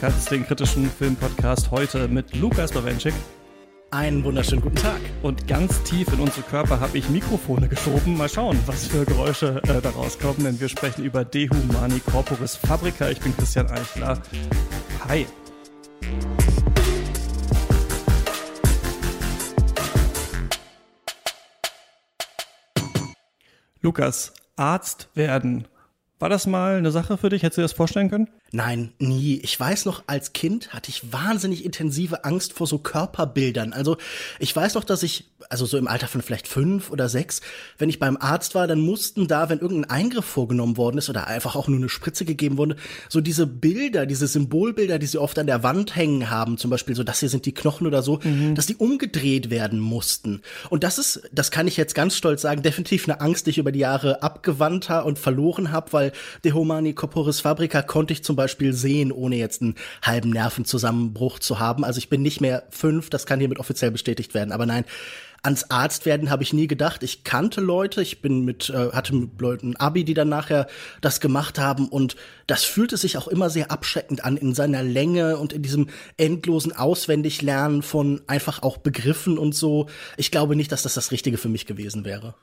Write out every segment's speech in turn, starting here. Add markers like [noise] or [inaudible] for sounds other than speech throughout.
Hört den kritischen Filmpodcast heute mit Lukas Bawenschik. Einen wunderschönen guten Tag. Und ganz tief in unsere Körper habe ich Mikrofone geschoben. Mal schauen, was für Geräusche äh, da rauskommen, denn wir sprechen über Dehumani Corporis Fabrica. Ich bin Christian Eichler. Hi. Lukas, Arzt werden. War das mal eine Sache für dich? Hättest du dir das vorstellen können? Nein, nie. Ich weiß noch, als Kind hatte ich wahnsinnig intensive Angst vor so Körperbildern. Also ich weiß noch, dass ich, also so im Alter von vielleicht fünf oder sechs, wenn ich beim Arzt war, dann mussten da, wenn irgendein Eingriff vorgenommen worden ist oder einfach auch nur eine Spritze gegeben wurde, so diese Bilder, diese Symbolbilder, die sie oft an der Wand hängen haben, zum Beispiel so, das hier sind die Knochen oder so, mhm. dass die umgedreht werden mussten. Und das ist, das kann ich jetzt ganz stolz sagen, definitiv eine Angst, die ich über die Jahre abgewandt habe und verloren habe, weil De Humani Corporis Fabrica konnte ich zum Beispiel sehen, ohne jetzt einen halben Nervenzusammenbruch zu haben. Also ich bin nicht mehr fünf, das kann hiermit offiziell bestätigt werden. Aber nein, ans Arzt werden habe ich nie gedacht. Ich kannte Leute, ich bin mit, äh, hatte mit Leuten Abi, die dann nachher das gemacht haben und das fühlte sich auch immer sehr abschreckend an in seiner Länge und in diesem endlosen Auswendiglernen von einfach auch Begriffen und so. Ich glaube nicht, dass das das Richtige für mich gewesen wäre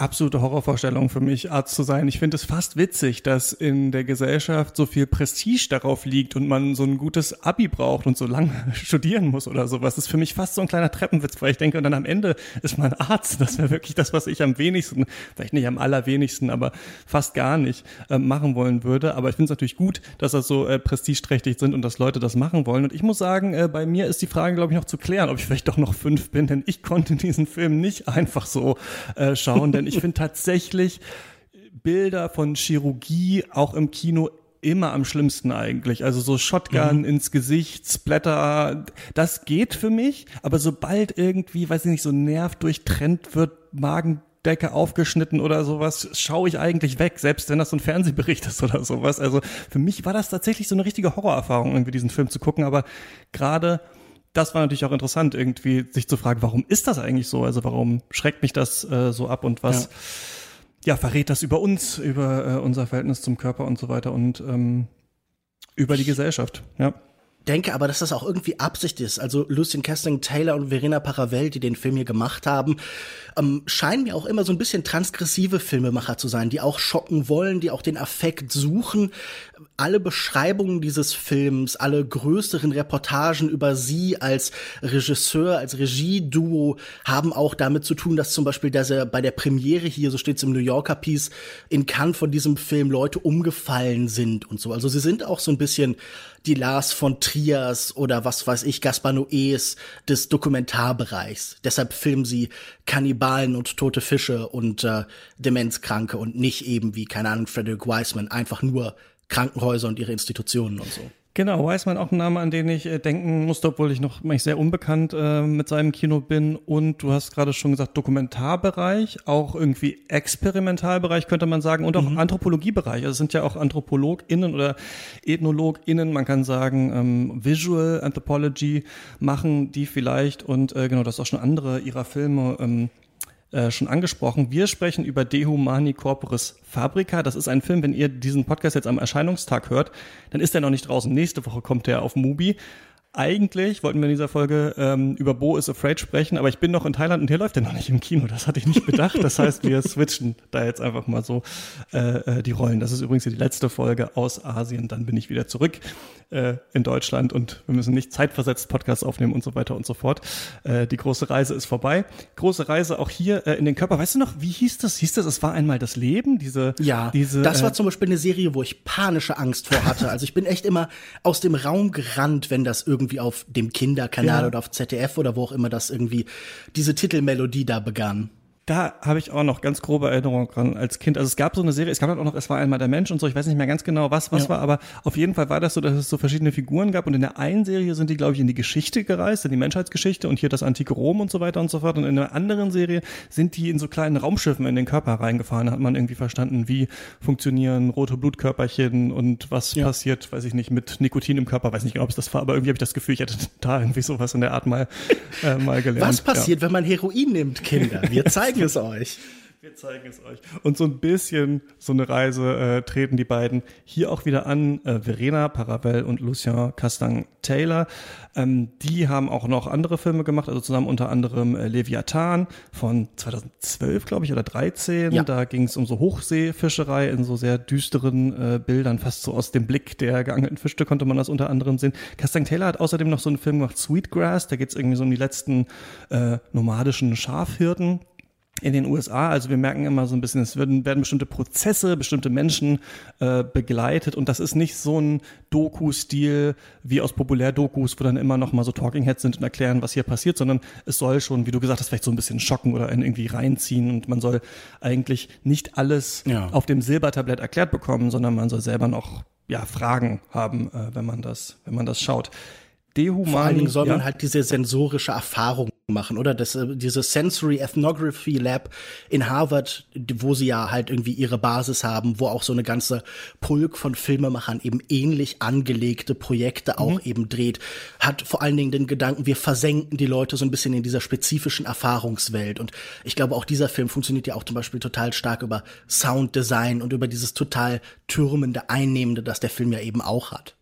absolute Horrorvorstellung für mich, Arzt zu sein. Ich finde es fast witzig, dass in der Gesellschaft so viel Prestige darauf liegt und man so ein gutes Abi braucht und so lange [laughs] studieren muss oder sowas. Das ist für mich fast so ein kleiner Treppenwitz, weil ich denke, und dann am Ende ist man Arzt. Das wäre wirklich das, was ich am wenigsten, vielleicht nicht am allerwenigsten, aber fast gar nicht äh, machen wollen würde. Aber ich finde es natürlich gut, dass das so äh, prestigeträchtig sind und dass Leute das machen wollen. Und ich muss sagen, äh, bei mir ist die Frage, glaube ich, noch zu klären, ob ich vielleicht doch noch fünf bin, denn ich konnte diesen Film nicht einfach so äh, schauen, denn ich finde tatsächlich Bilder von Chirurgie auch im Kino immer am schlimmsten eigentlich. Also so Shotgun mhm. ins Gesicht, Splatter, das geht für mich. Aber sobald irgendwie, weiß ich nicht, so Nerv durchtrennt wird, Magendecke aufgeschnitten oder sowas, schaue ich eigentlich weg, selbst wenn das so ein Fernsehbericht ist oder sowas. Also für mich war das tatsächlich so eine richtige Horrorerfahrung, irgendwie diesen Film zu gucken. Aber gerade das war natürlich auch interessant, irgendwie sich zu fragen, warum ist das eigentlich so? Also warum schreckt mich das äh, so ab und was ja. ja. verrät das über uns, über äh, unser Verhältnis zum Körper und so weiter und ähm, über die Gesellschaft, ja denke aber, dass das auch irgendwie Absicht ist. Also Lucien Kesting, Taylor und Verena Paravel, die den Film hier gemacht haben, ähm, scheinen mir auch immer so ein bisschen transgressive Filmemacher zu sein, die auch schocken wollen, die auch den Affekt suchen. Alle Beschreibungen dieses Films, alle größeren Reportagen über sie als Regisseur, als Regieduo haben auch damit zu tun, dass zum Beispiel dass er bei der Premiere hier, so steht es im New Yorker Piece, in Cannes von diesem Film Leute umgefallen sind und so. Also sie sind auch so ein bisschen die Lars von Triers oder was weiß ich, Gaspar Noés des Dokumentarbereichs. Deshalb filmen sie Kannibalen und tote Fische und äh, Demenzkranke und nicht eben wie, keine Ahnung, Frederick Wiseman, einfach nur Krankenhäuser und ihre Institutionen und so. Genau, Weismann auch ein Name, an den ich äh, denken musste, obwohl ich noch sehr unbekannt äh, mit seinem Kino bin. Und du hast gerade schon gesagt, Dokumentarbereich, auch irgendwie Experimentalbereich könnte man sagen und auch mhm. Anthropologiebereich. Also es sind ja auch AnthropologInnen oder EthnologInnen, man kann sagen ähm, Visual Anthropology machen die vielleicht und äh, genau, das auch schon andere ihrer Filme ähm, äh, schon angesprochen. Wir sprechen über De Humani Corporis Fabrica. Das ist ein Film, wenn ihr diesen Podcast jetzt am Erscheinungstag hört, dann ist er noch nicht draußen. Nächste Woche kommt er auf Mubi. Eigentlich wollten wir in dieser Folge ähm, über Bo is Afraid sprechen, aber ich bin noch in Thailand und hier läuft der noch nicht im Kino. Das hatte ich nicht bedacht. Das heißt, wir switchen da jetzt einfach mal so äh, äh die Rollen. Das ist übrigens die letzte Folge aus Asien. Dann bin ich wieder zurück äh, in Deutschland und wir müssen nicht zeitversetzt Podcasts aufnehmen und so weiter und so fort. Äh, die große Reise ist vorbei. Große Reise auch hier äh, in den Körper. Weißt du noch, wie hieß das? Hieß das, es war einmal das Leben? Diese, ja, diese, das war äh, zum Beispiel eine Serie, wo ich panische Angst vor hatte. Also ich bin echt immer aus dem Raum gerannt, wenn das irgendwie auf dem Kinderkanal ja. oder auf ZDF oder wo auch immer das irgendwie diese Titelmelodie da begann da habe ich auch noch ganz grobe Erinnerungen dran als Kind. Also es gab so eine Serie, es gab halt auch noch, es war einmal der Mensch und so, ich weiß nicht mehr ganz genau, was was ja. war, aber auf jeden Fall war das so, dass es so verschiedene Figuren gab und in der einen Serie sind die, glaube ich, in die Geschichte gereist, in die Menschheitsgeschichte und hier das antike Rom und so weiter und so fort und in der anderen Serie sind die in so kleinen Raumschiffen in den Körper reingefahren, da hat man irgendwie verstanden, wie funktionieren rote Blutkörperchen und was ja. passiert, weiß ich nicht, mit Nikotin im Körper, weiß nicht genau, ob es das war, aber irgendwie habe ich das Gefühl, ich hätte [laughs] da irgendwie sowas in der Art mal, äh, mal gelernt. Was passiert, ja. wenn man Heroin nimmt, Kinder? Wir [laughs] zeigen es euch. Wir zeigen es euch. Und so ein bisschen so eine Reise äh, treten die beiden hier auch wieder an. Äh, Verena Paravel und Lucien Castang-Taylor. Ähm, die haben auch noch andere Filme gemacht, also zusammen unter anderem äh, Leviathan von 2012, glaube ich, oder 13. Ja. Da ging es um so Hochseefischerei in so sehr düsteren äh, Bildern, fast so aus dem Blick der geangelten Fische konnte man das unter anderem sehen. Castang-Taylor hat außerdem noch so einen Film gemacht, Sweetgrass. Da geht es irgendwie so um die letzten äh, nomadischen Schafhirten in den USA. Also wir merken immer so ein bisschen, es werden, werden bestimmte Prozesse, bestimmte Menschen äh, begleitet und das ist nicht so ein Doku-Stil wie aus Populär-Dokus, wo dann immer noch mal so Talking Heads sind und erklären, was hier passiert, sondern es soll schon, wie du gesagt hast, vielleicht so ein bisschen schocken oder einen irgendwie reinziehen und man soll eigentlich nicht alles ja. auf dem Silbertablett erklärt bekommen, sondern man soll selber noch ja, Fragen haben, äh, wenn man das, wenn man das schaut. Dehuman, Vor allen Dingen soll ja. man halt diese sensorische Erfahrung machen, oder? Das, äh, diese Sensory Ethnography Lab in Harvard, wo sie ja halt irgendwie ihre Basis haben, wo auch so eine ganze Pulk von Filmemachern eben ähnlich angelegte Projekte auch mhm. eben dreht, hat vor allen Dingen den Gedanken, wir versenken die Leute so ein bisschen in dieser spezifischen Erfahrungswelt. Und ich glaube, auch dieser Film funktioniert ja auch zum Beispiel total stark über Sounddesign und über dieses total türmende, einnehmende, das der Film ja eben auch hat.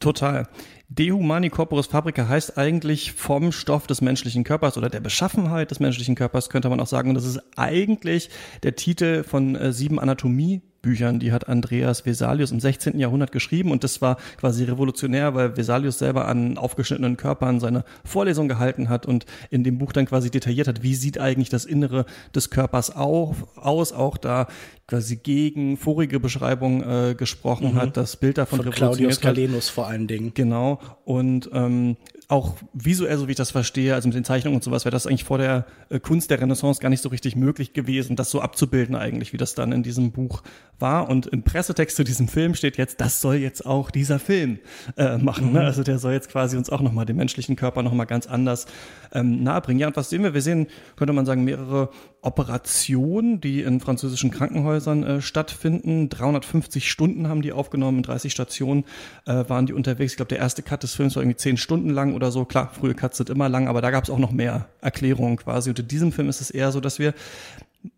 Total. Dehumani corporis fabrica heißt eigentlich vom Stoff des menschlichen Körpers oder der Beschaffenheit des menschlichen Körpers, könnte man auch sagen. Und das ist eigentlich der Titel von äh, sieben Anatomie Büchern, die hat Andreas Vesalius im 16. Jahrhundert geschrieben und das war quasi revolutionär, weil Vesalius selber an aufgeschnittenen Körpern seine Vorlesung gehalten hat und in dem Buch dann quasi detailliert hat, wie sieht eigentlich das Innere des Körpers auf, aus, auch da quasi gegen vorige Beschreibung äh, gesprochen mhm. hat, das Bild davon Von Claudius Galenus vor allen Dingen. Genau und ähm, auch visuell, so wie ich das verstehe, also mit den Zeichnungen und sowas, wäre das eigentlich vor der äh, Kunst der Renaissance gar nicht so richtig möglich gewesen, das so abzubilden eigentlich, wie das dann in diesem Buch war. Und im Pressetext zu diesem Film steht jetzt, das soll jetzt auch dieser Film äh, machen. Ne? Mhm. Ne? Also der soll jetzt quasi uns auch nochmal den menschlichen Körper nochmal ganz anders ähm, nahebringen. Ja, und was sehen wir? Wir sehen, könnte man sagen, mehrere Operationen, die in französischen Krankenhäusern äh, stattfinden. 350 Stunden haben die aufgenommen, 30 Stationen äh, waren die unterwegs. Ich glaube, der erste Cut des Films war irgendwie 10 Stunden lang oder so. Klar, frühe Cuts sind immer lang, aber da gab es auch noch mehr Erklärungen quasi. Und in diesem Film ist es eher so, dass wir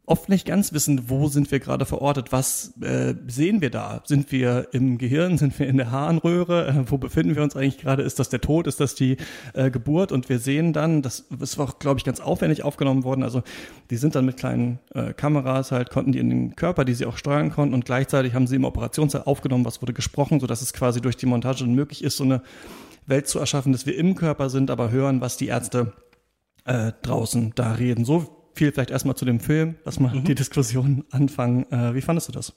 oft nicht ganz wissen, wo sind wir gerade verortet, was äh, sehen wir da? Sind wir im Gehirn, sind wir in der Harnröhre, äh, wo befinden wir uns eigentlich gerade? Ist das der Tod, ist das die äh, Geburt? Und wir sehen dann, das ist auch, glaube ich, ganz aufwendig aufgenommen worden, also die sind dann mit kleinen äh, Kameras halt, konnten die in den Körper, die sie auch steuern konnten und gleichzeitig haben sie im Operationssaal aufgenommen, was wurde gesprochen, sodass es quasi durch die Montage dann möglich ist, so eine Welt zu erschaffen, dass wir im Körper sind, aber hören, was die Ärzte äh, draußen da reden. So viel vielleicht erstmal zu dem Film, lass mal mhm. die Diskussion anfangen. Äh, wie fandest du das?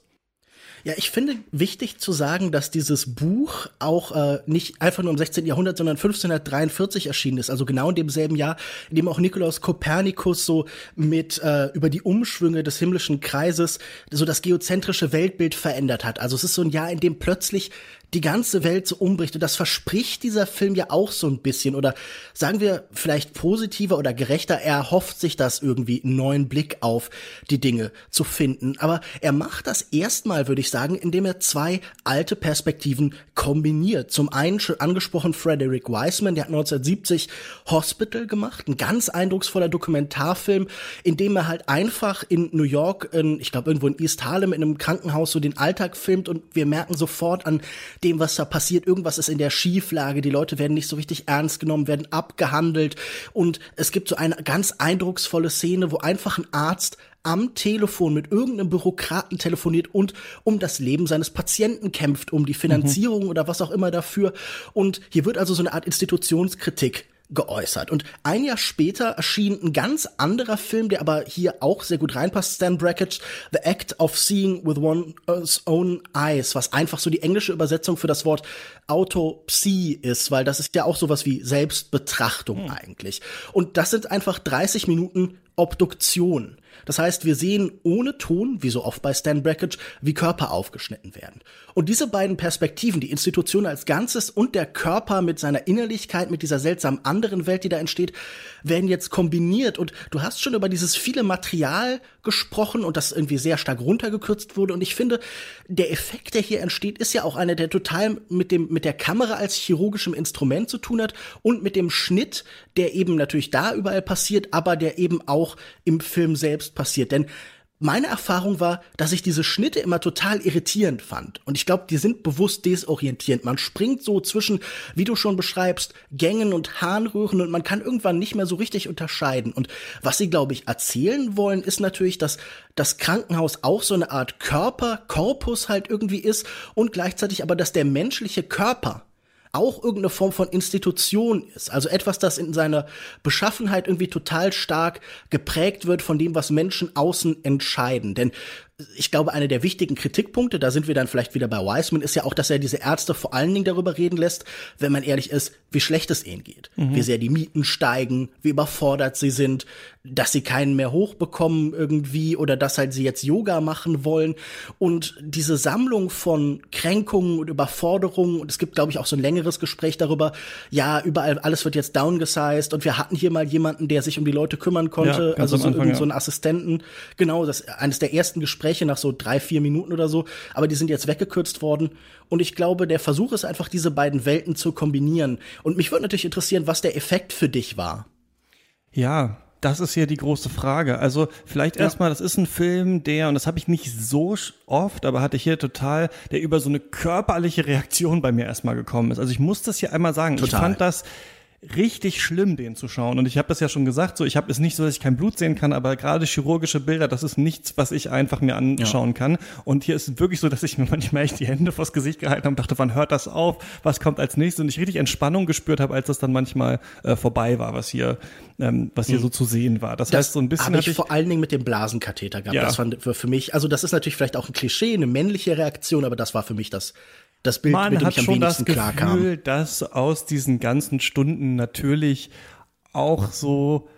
Ja, ich finde wichtig zu sagen, dass dieses Buch auch äh, nicht einfach nur im 16. Jahrhundert, sondern 1543 erschienen ist, also genau in demselben Jahr, in dem auch Nikolaus Kopernikus so mit äh, über die Umschwünge des himmlischen Kreises so das geozentrische Weltbild verändert hat. Also es ist so ein Jahr, in dem plötzlich die ganze Welt so umbricht. Und das verspricht dieser Film ja auch so ein bisschen. Oder sagen wir vielleicht positiver oder gerechter, er hofft sich das irgendwie, einen neuen Blick auf die Dinge zu finden. Aber er macht das erstmal, würde ich sagen, indem er zwei alte Perspektiven kombiniert. Zum einen schon angesprochen Frederick Wiseman, der hat 1970 Hospital gemacht, ein ganz eindrucksvoller Dokumentarfilm, in dem er halt einfach in New York, in, ich glaube irgendwo in East Harlem, in einem Krankenhaus so den Alltag filmt und wir merken sofort an dem, was da passiert. Irgendwas ist in der Schieflage. Die Leute werden nicht so richtig ernst genommen, werden abgehandelt. Und es gibt so eine ganz eindrucksvolle Szene, wo einfach ein Arzt am Telefon mit irgendeinem Bürokraten telefoniert und um das Leben seines Patienten kämpft, um die Finanzierung mhm. oder was auch immer dafür. Und hier wird also so eine Art Institutionskritik geäußert. Und ein Jahr später erschien ein ganz anderer Film, der aber hier auch sehr gut reinpasst, Stan Brackett, The Act of Seeing with One's Own Eyes, was einfach so die englische Übersetzung für das Wort Autopsie ist, weil das ist ja auch sowas wie Selbstbetrachtung hm. eigentlich. Und das sind einfach 30 Minuten Obduktion. Das heißt, wir sehen ohne Ton, wie so oft bei Stan Brackett, wie Körper aufgeschnitten werden. Und diese beiden Perspektiven, die Institution als Ganzes und der Körper mit seiner Innerlichkeit, mit dieser seltsamen anderen Welt, die da entsteht, werden jetzt kombiniert. Und du hast schon über dieses viele Material gesprochen und das irgendwie sehr stark runtergekürzt wurde. Und ich finde, der Effekt, der hier entsteht, ist ja auch einer, der total mit dem, mit der Kamera als chirurgischem Instrument zu tun hat und mit dem Schnitt, der eben natürlich da überall passiert, aber der eben auch im Film selbst passiert. Denn meine Erfahrung war, dass ich diese Schnitte immer total irritierend fand. Und ich glaube, die sind bewusst desorientierend. Man springt so zwischen, wie du schon beschreibst, Gängen und Harnröhren und man kann irgendwann nicht mehr so richtig unterscheiden. Und was sie, glaube ich, erzählen wollen, ist natürlich, dass das Krankenhaus auch so eine Art Körper, Korpus halt irgendwie ist und gleichzeitig aber, dass der menschliche Körper auch irgendeine Form von Institution ist. Also etwas, das in seiner Beschaffenheit irgendwie total stark geprägt wird von dem, was Menschen außen entscheiden. Denn ich glaube, einer der wichtigen Kritikpunkte, da sind wir dann vielleicht wieder bei Wiseman, ist ja auch, dass er diese Ärzte vor allen Dingen darüber reden lässt, wenn man ehrlich ist, wie schlecht es ihnen geht, mhm. wie sehr die Mieten steigen, wie überfordert sie sind, dass sie keinen mehr hochbekommen irgendwie oder dass halt sie jetzt Yoga machen wollen und diese Sammlung von Kränkungen und Überforderungen und es gibt, glaube ich, auch so ein längeres Gespräch darüber, ja, überall alles wird jetzt downgesized und wir hatten hier mal jemanden, der sich um die Leute kümmern konnte, ja, also so, Anfang, ja. so einen Assistenten, genau, das eines der ersten Gespräche Gespräche nach so drei, vier Minuten oder so, aber die sind jetzt weggekürzt worden. Und ich glaube, der Versuch ist einfach, diese beiden Welten zu kombinieren. Und mich würde natürlich interessieren, was der Effekt für dich war. Ja, das ist hier die große Frage. Also vielleicht ja. erstmal, das ist ein Film, der, und das habe ich nicht so oft, aber hatte ich hier total, der über so eine körperliche Reaktion bei mir erstmal gekommen ist. Also ich muss das hier einmal sagen. Total. Ich fand das richtig schlimm, den zu schauen. Und ich habe das ja schon gesagt, so ich habe es nicht so, dass ich kein Blut sehen kann, aber gerade chirurgische Bilder, das ist nichts, was ich einfach mir anschauen ja. kann. Und hier ist es wirklich so, dass ich mir manchmal echt die Hände vors Gesicht gehalten habe und dachte, wann hört das auf? Was kommt als nächstes? Und ich richtig Entspannung gespürt habe, als das dann manchmal äh, vorbei war, was hier, ähm, was hier mhm. so zu sehen war. Das, das heißt, so ein bisschen. Habe ich, ich vor allen Dingen mit dem Blasenkatheter gehabt. Ja. Das war für mich, also das ist natürlich vielleicht auch ein Klischee, eine männliche Reaktion, aber das war für mich das das Bild, Man mit dem hat ich am schon das Gefühl, dass aus diesen ganzen Stunden natürlich auch so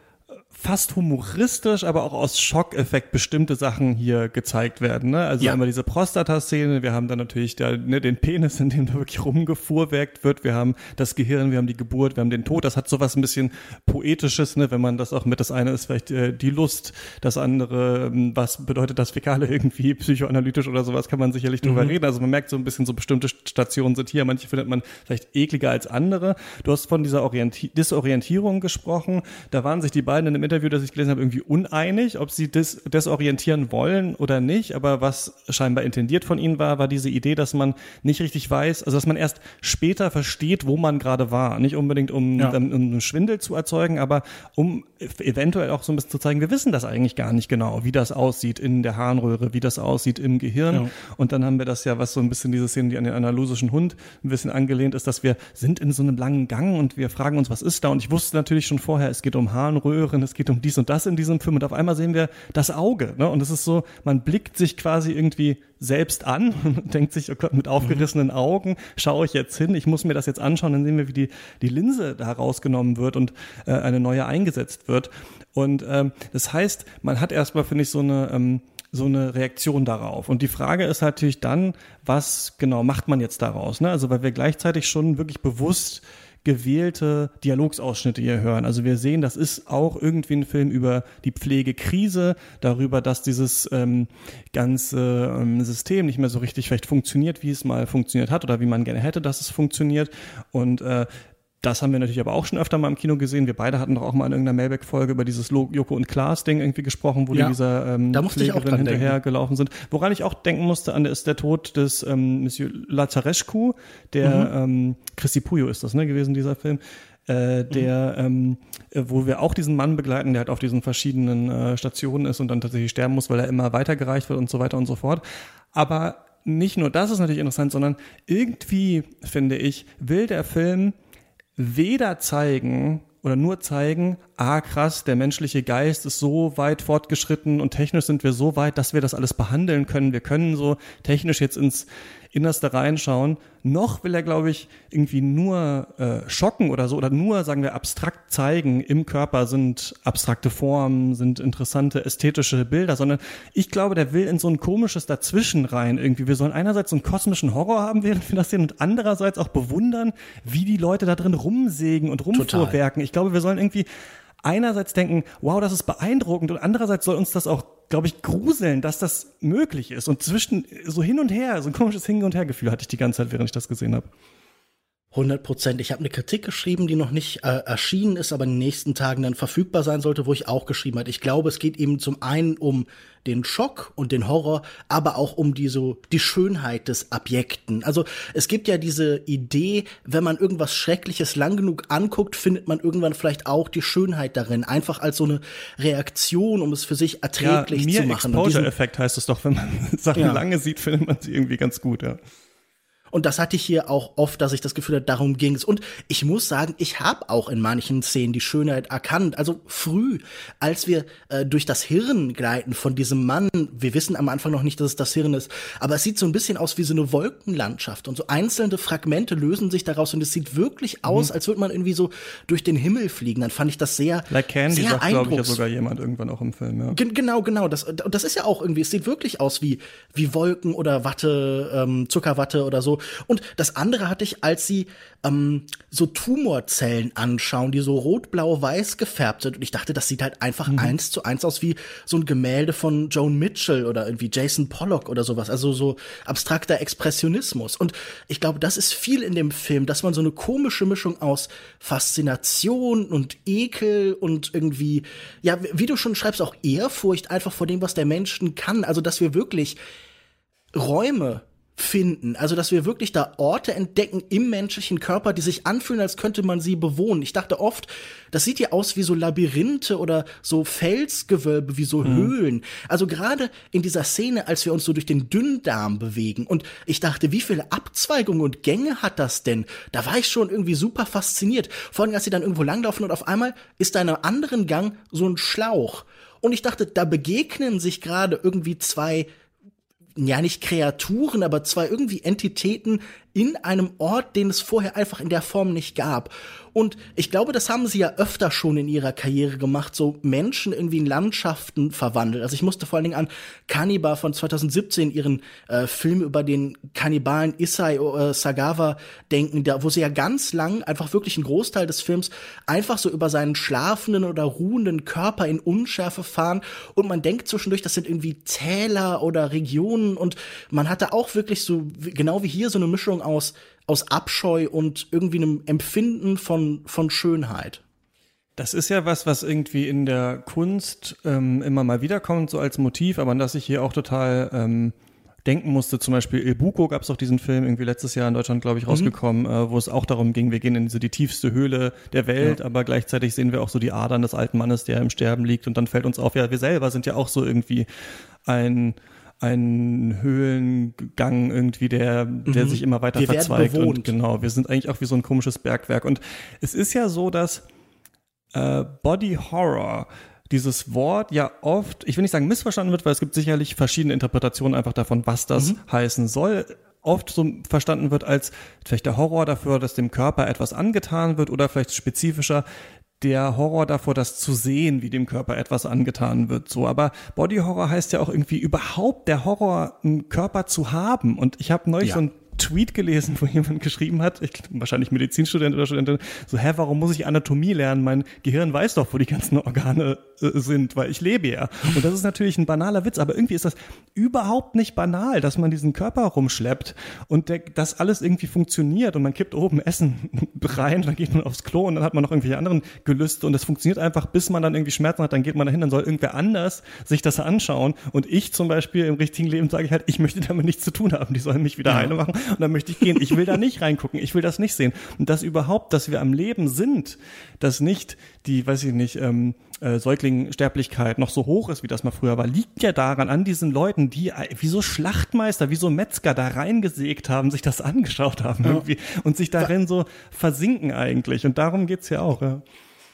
fast humoristisch, aber auch aus Schockeffekt bestimmte Sachen hier gezeigt werden. Ne? Also ja. einmal diese Prostata-Szene, wir haben dann natürlich da, ne, den Penis, in dem da wirklich rumgefuhrwerkt wird, wir haben das Gehirn, wir haben die Geburt, wir haben den Tod. Das hat sowas ein bisschen Poetisches, ne? wenn man das auch mit, das eine ist vielleicht äh, die Lust, das andere, ähm, was bedeutet das Fäkale irgendwie [laughs] psychoanalytisch oder sowas, kann man sicherlich drüber mhm. reden. Also man merkt so ein bisschen, so bestimmte Stationen sind hier, manche findet man vielleicht ekliger als andere. Du hast von dieser Orienti Disorientierung gesprochen, da waren sich die beiden in dem Interview, das ich gelesen habe, irgendwie uneinig, ob sie des, desorientieren wollen oder nicht. Aber was scheinbar intendiert von ihnen war, war diese Idee, dass man nicht richtig weiß, also dass man erst später versteht, wo man gerade war. Nicht unbedingt, um, ja. um, um Schwindel zu erzeugen, aber um eventuell auch so ein bisschen zu zeigen, wir wissen das eigentlich gar nicht genau, wie das aussieht in der Harnröhre, wie das aussieht im Gehirn. Ja. Und dann haben wir das ja, was so ein bisschen diese Szene, die an den analysischen Hund ein bisschen angelehnt ist, dass wir sind in so einem langen Gang und wir fragen uns, was ist da? Und ich wusste natürlich schon vorher, es geht um Harnröhren, es geht um dies und das in diesem Film und auf einmal sehen wir das Auge. Ne? Und es ist so, man blickt sich quasi irgendwie selbst an [laughs] und denkt sich, oh Gott, mit aufgerissenen Augen schaue ich jetzt hin, ich muss mir das jetzt anschauen, dann sehen wir, wie die, die Linse da rausgenommen wird und äh, eine neue eingesetzt wird. Und ähm, das heißt, man hat erstmal, finde ich, so eine ähm, so eine Reaktion darauf. Und die Frage ist natürlich dann, was genau macht man jetzt daraus? Ne? Also weil wir gleichzeitig schon wirklich bewusst gewählte Dialogsausschnitte hier hören. Also wir sehen, das ist auch irgendwie ein Film über die Pflegekrise, darüber, dass dieses ähm, ganze ähm, System nicht mehr so richtig vielleicht funktioniert, wie es mal funktioniert hat oder wie man gerne hätte, dass es funktioniert. Und äh, das haben wir natürlich aber auch schon öfter mal im Kino gesehen. Wir beide hatten doch auch mal in irgendeiner Mailback-Folge über dieses Joko und Klaas-Ding irgendwie gesprochen, wo ja, die dieser ähm, da Pflegerin hinterher gelaufen sind. Woran ich auch denken musste, an ist der Tod des ähm, Monsieur Lazarescu, der mhm. ähm, Christi Puyo ist das, ne, gewesen, dieser Film. Äh, der, mhm. ähm, wo wir auch diesen Mann begleiten, der halt auf diesen verschiedenen äh, Stationen ist und dann tatsächlich sterben muss, weil er immer weitergereicht wird und so weiter und so fort. Aber nicht nur das ist natürlich interessant, sondern irgendwie, finde ich, will der Film weder zeigen oder nur zeigen, ah krass, der menschliche Geist ist so weit fortgeschritten und technisch sind wir so weit, dass wir das alles behandeln können. Wir können so technisch jetzt ins Innerste reinschauen. Noch will er, glaube ich, irgendwie nur äh, schocken oder so oder nur, sagen wir, abstrakt zeigen. Im Körper sind abstrakte Formen, sind interessante ästhetische Bilder, sondern ich glaube, der will in so ein komisches Dazwischen rein irgendwie. Wir sollen einerseits so einen kosmischen Horror haben, während wir das sehen, und andererseits auch bewundern, wie die Leute da drin rumsägen und rumfuhrwerken. Ich glaube, wir sollen irgendwie einerseits denken, wow, das ist beeindruckend und andererseits soll uns das auch, glaube ich, gruseln, dass das möglich ist. Und zwischen so hin und her, so ein komisches Hin- und Her-Gefühl hatte ich die ganze Zeit, während ich das gesehen habe. 100 Prozent. Ich habe eine Kritik geschrieben, die noch nicht äh, erschienen ist, aber in den nächsten Tagen dann verfügbar sein sollte, wo ich auch geschrieben habe. Ich glaube, es geht eben zum einen um den Schock und den Horror, aber auch um die so die Schönheit des Abjekten. Also es gibt ja diese Idee, wenn man irgendwas Schreckliches lang genug anguckt, findet man irgendwann vielleicht auch die Schönheit darin, einfach als so eine Reaktion, um es für sich erträglich ja, zu machen. Exposure-Effekt heißt es doch, wenn man [laughs] Sachen ja. lange sieht, findet man sie irgendwie ganz gut, ja. Und das hatte ich hier auch oft, dass ich das Gefühl hatte, darum ging's. Und ich muss sagen, ich habe auch in manchen Szenen die Schönheit erkannt. Also früh, als wir äh, durch das Hirn gleiten von diesem Mann, wir wissen am Anfang noch nicht, dass es das Hirn ist, aber es sieht so ein bisschen aus wie so eine Wolkenlandschaft. Und so einzelne Fragmente lösen sich daraus und es sieht wirklich aus, mhm. als würde man irgendwie so durch den Himmel fliegen. Dann fand ich das sehr. Like Candy sehr sagt, glaube ich, ja sogar jemand irgendwann auch im Film. Ja. Gen genau, genau. Das, das ist ja auch irgendwie, es sieht wirklich aus wie, wie Wolken oder Watte, ähm, Zuckerwatte oder so. Und das andere hatte ich, als sie ähm, so Tumorzellen anschauen, die so rot-blau-weiß gefärbt sind. Und ich dachte, das sieht halt einfach mhm. eins zu eins aus wie so ein Gemälde von Joan Mitchell oder irgendwie Jason Pollock oder sowas. Also so abstrakter Expressionismus. Und ich glaube, das ist viel in dem Film, dass man so eine komische Mischung aus Faszination und Ekel und irgendwie, ja, wie du schon schreibst, auch Ehrfurcht einfach vor dem, was der Menschen kann. Also, dass wir wirklich Räume finden. Also, dass wir wirklich da Orte entdecken im menschlichen Körper, die sich anfühlen, als könnte man sie bewohnen. Ich dachte oft, das sieht ja aus wie so Labyrinthe oder so Felsgewölbe, wie so mhm. Höhlen. Also gerade in dieser Szene, als wir uns so durch den Dünndarm bewegen und ich dachte, wie viele Abzweigungen und Gänge hat das denn? Da war ich schon irgendwie super fasziniert. Vor allem, als sie dann irgendwo langlaufen und auf einmal ist da in einem anderen Gang so ein Schlauch. Und ich dachte, da begegnen sich gerade irgendwie zwei ja nicht Kreaturen, aber zwei irgendwie Entitäten in einem Ort, den es vorher einfach in der Form nicht gab. Und ich glaube, das haben sie ja öfter schon in ihrer Karriere gemacht, so Menschen irgendwie in Landschaften verwandelt. Also ich musste vor allen Dingen an Cannibal von 2017, ihren äh, Film über den Kannibalen Issei äh, Sagawa denken, da, wo sie ja ganz lang, einfach wirklich einen Großteil des Films, einfach so über seinen schlafenden oder ruhenden Körper in Unschärfe fahren und man denkt zwischendurch, das sind irgendwie Täler oder Regionen und man hatte auch wirklich so, genau wie hier, so eine Mischung aus aus Abscheu und irgendwie einem Empfinden von, von Schönheit. Das ist ja was, was irgendwie in der Kunst ähm, immer mal wiederkommt, so als Motiv, aber an das ich hier auch total ähm, denken musste. Zum Beispiel Il Buco gab es auch diesen Film irgendwie letztes Jahr in Deutschland, glaube ich, mhm. rausgekommen, mhm. äh, wo es auch darum ging, wir gehen in so die tiefste Höhle der Welt, ja. aber gleichzeitig sehen wir auch so die Adern des alten Mannes, der im Sterben liegt und dann fällt uns auf, ja, wir selber sind ja auch so irgendwie ein ein Höhlengang irgendwie, der, der mhm. sich immer weiter wir verzweigt. Und genau, wir sind eigentlich auch wie so ein komisches Bergwerk. Und es ist ja so, dass äh, Body Horror dieses Wort ja oft, ich will nicht sagen missverstanden wird, weil es gibt sicherlich verschiedene Interpretationen einfach davon, was das mhm. heißen soll oft so verstanden wird als vielleicht der Horror dafür, dass dem Körper etwas angetan wird oder vielleicht spezifischer der Horror davor, das zu sehen, wie dem Körper etwas angetan wird. So, aber Body Horror heißt ja auch irgendwie überhaupt der Horror, einen Körper zu haben. Und ich habe neulich ja. so ein Tweet gelesen, [laughs] wo jemand geschrieben hat, ich, wahrscheinlich Medizinstudent oder Studentin, so, hä, warum muss ich Anatomie lernen? Mein Gehirn weiß doch, wo die ganzen Organe äh, sind, weil ich lebe ja. Und das ist natürlich ein banaler Witz, aber irgendwie ist das überhaupt nicht banal, dass man diesen Körper rumschleppt und der, das alles irgendwie funktioniert und man kippt oben Essen [laughs] rein, dann geht man aufs Klo und dann hat man noch irgendwelche anderen Gelüste und das funktioniert einfach, bis man dann irgendwie Schmerzen hat, dann geht man dahin, dann soll irgendwer anders sich das anschauen und ich zum Beispiel im richtigen Leben sage ich halt, ich möchte damit nichts zu tun haben, die sollen mich wieder ja. heile machen und dann möchte ich gehen. Ich will da nicht reingucken, ich will das nicht sehen. Und das überhaupt, dass wir am Leben sind, dass nicht die, weiß ich nicht, ähm, äh, Säuglingsterblichkeit noch so hoch ist, wie das mal früher war, liegt ja daran, an diesen Leuten, die äh, wie so Schlachtmeister, wie so Metzger da reingesägt haben, sich das angeschaut haben ja. irgendwie und sich darin so versinken eigentlich. Und darum geht's ja auch. Ja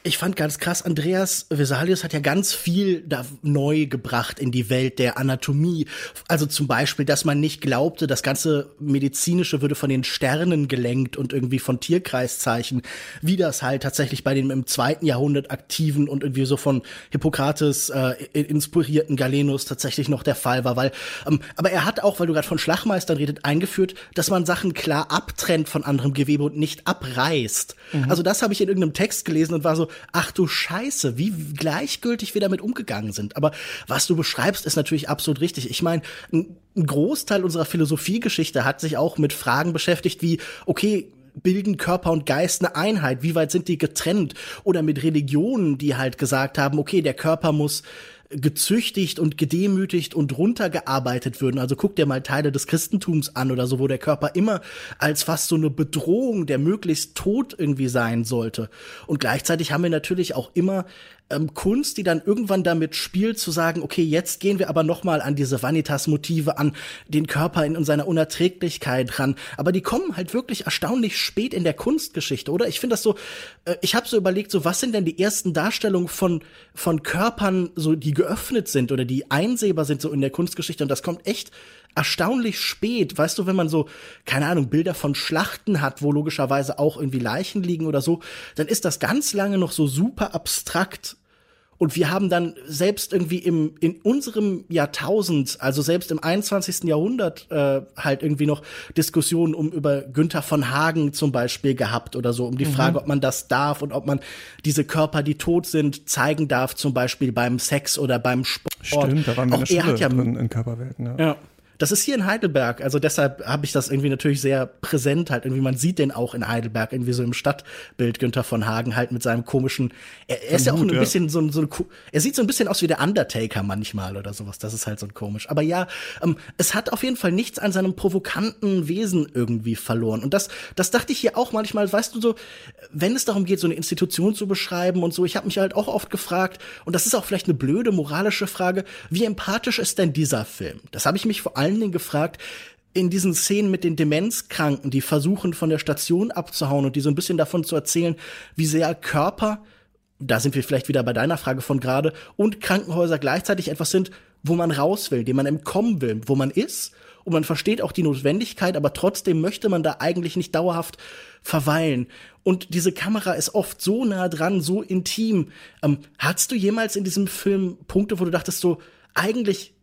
ich fand ganz krass, Andreas Vesalius hat ja ganz viel da neu gebracht in die Welt der Anatomie. Also zum Beispiel, dass man nicht glaubte, das ganze Medizinische würde von den Sternen gelenkt und irgendwie von Tierkreiszeichen, wie das halt tatsächlich bei den im zweiten Jahrhundert aktiven und irgendwie so von Hippokrates äh, inspirierten Galenus tatsächlich noch der Fall war. Weil, ähm, aber er hat auch, weil du gerade von Schlachmeistern redet, eingeführt, dass man Sachen klar abtrennt von anderem Gewebe und nicht abreißt. Mhm. Also das habe ich in irgendeinem Text gelesen und war so, ach du Scheiße, wie gleichgültig wir damit umgegangen sind. Aber was du beschreibst, ist natürlich absolut richtig. Ich meine, ein Großteil unserer Philosophiegeschichte hat sich auch mit Fragen beschäftigt wie, okay, bilden Körper und Geist eine Einheit? Wie weit sind die getrennt? Oder mit Religionen, die halt gesagt haben, okay, der Körper muss gezüchtigt und gedemütigt und runtergearbeitet würden. Also guck dir mal Teile des Christentums an oder so, wo der Körper immer als fast so eine Bedrohung, der möglichst tot irgendwie sein sollte. Und gleichzeitig haben wir natürlich auch immer ähm, Kunst, die dann irgendwann damit spielt, zu sagen, okay, jetzt gehen wir aber noch mal an diese Vanitas-Motive, an den Körper in, in seiner Unerträglichkeit ran. Aber die kommen halt wirklich erstaunlich spät in der Kunstgeschichte, oder? Ich finde das so, äh, ich habe so überlegt, so was sind denn die ersten Darstellungen von von Körpern, so die geöffnet sind oder die einsehbar sind so in der Kunstgeschichte? Und das kommt echt erstaunlich spät. Weißt du, wenn man so, keine Ahnung, Bilder von Schlachten hat, wo logischerweise auch irgendwie Leichen liegen oder so, dann ist das ganz lange noch so super abstrakt. Und wir haben dann selbst irgendwie im, in unserem Jahrtausend, also selbst im 21. Jahrhundert, äh, halt irgendwie noch Diskussionen um über Günther von Hagen zum Beispiel gehabt oder so, um die mhm. Frage, ob man das darf und ob man diese Körper, die tot sind, zeigen darf, zum Beispiel beim Sex oder beim Sport. Stimmt, da waren wir Auch in der Schule ja, drin in Körperwelten. Ja. ja. Das ist hier in Heidelberg, also deshalb habe ich das irgendwie natürlich sehr präsent halt. Irgendwie man sieht den auch in Heidelberg irgendwie so im Stadtbild Günther von Hagen halt mit seinem komischen. Er, er ist ja auch ein bisschen so, so er sieht so ein bisschen aus wie der Undertaker manchmal oder sowas. Das ist halt so komisch. Aber ja, ähm, es hat auf jeden Fall nichts an seinem provokanten Wesen irgendwie verloren. Und das, das dachte ich hier auch manchmal. Weißt du so, wenn es darum geht, so eine Institution zu beschreiben und so, ich habe mich halt auch oft gefragt. Und das ist auch vielleicht eine blöde moralische Frage: Wie empathisch ist denn dieser Film? Das habe ich mich vor allem allen Dingen gefragt, in diesen Szenen mit den Demenzkranken, die versuchen von der Station abzuhauen und die so ein bisschen davon zu erzählen, wie sehr Körper, da sind wir vielleicht wieder bei deiner Frage von gerade, und Krankenhäuser gleichzeitig etwas sind, wo man raus will, dem man entkommen will, wo man ist und man versteht auch die Notwendigkeit, aber trotzdem möchte man da eigentlich nicht dauerhaft verweilen. Und diese Kamera ist oft so nah dran, so intim. Ähm, hattest du jemals in diesem Film Punkte, wo du dachtest so, eigentlich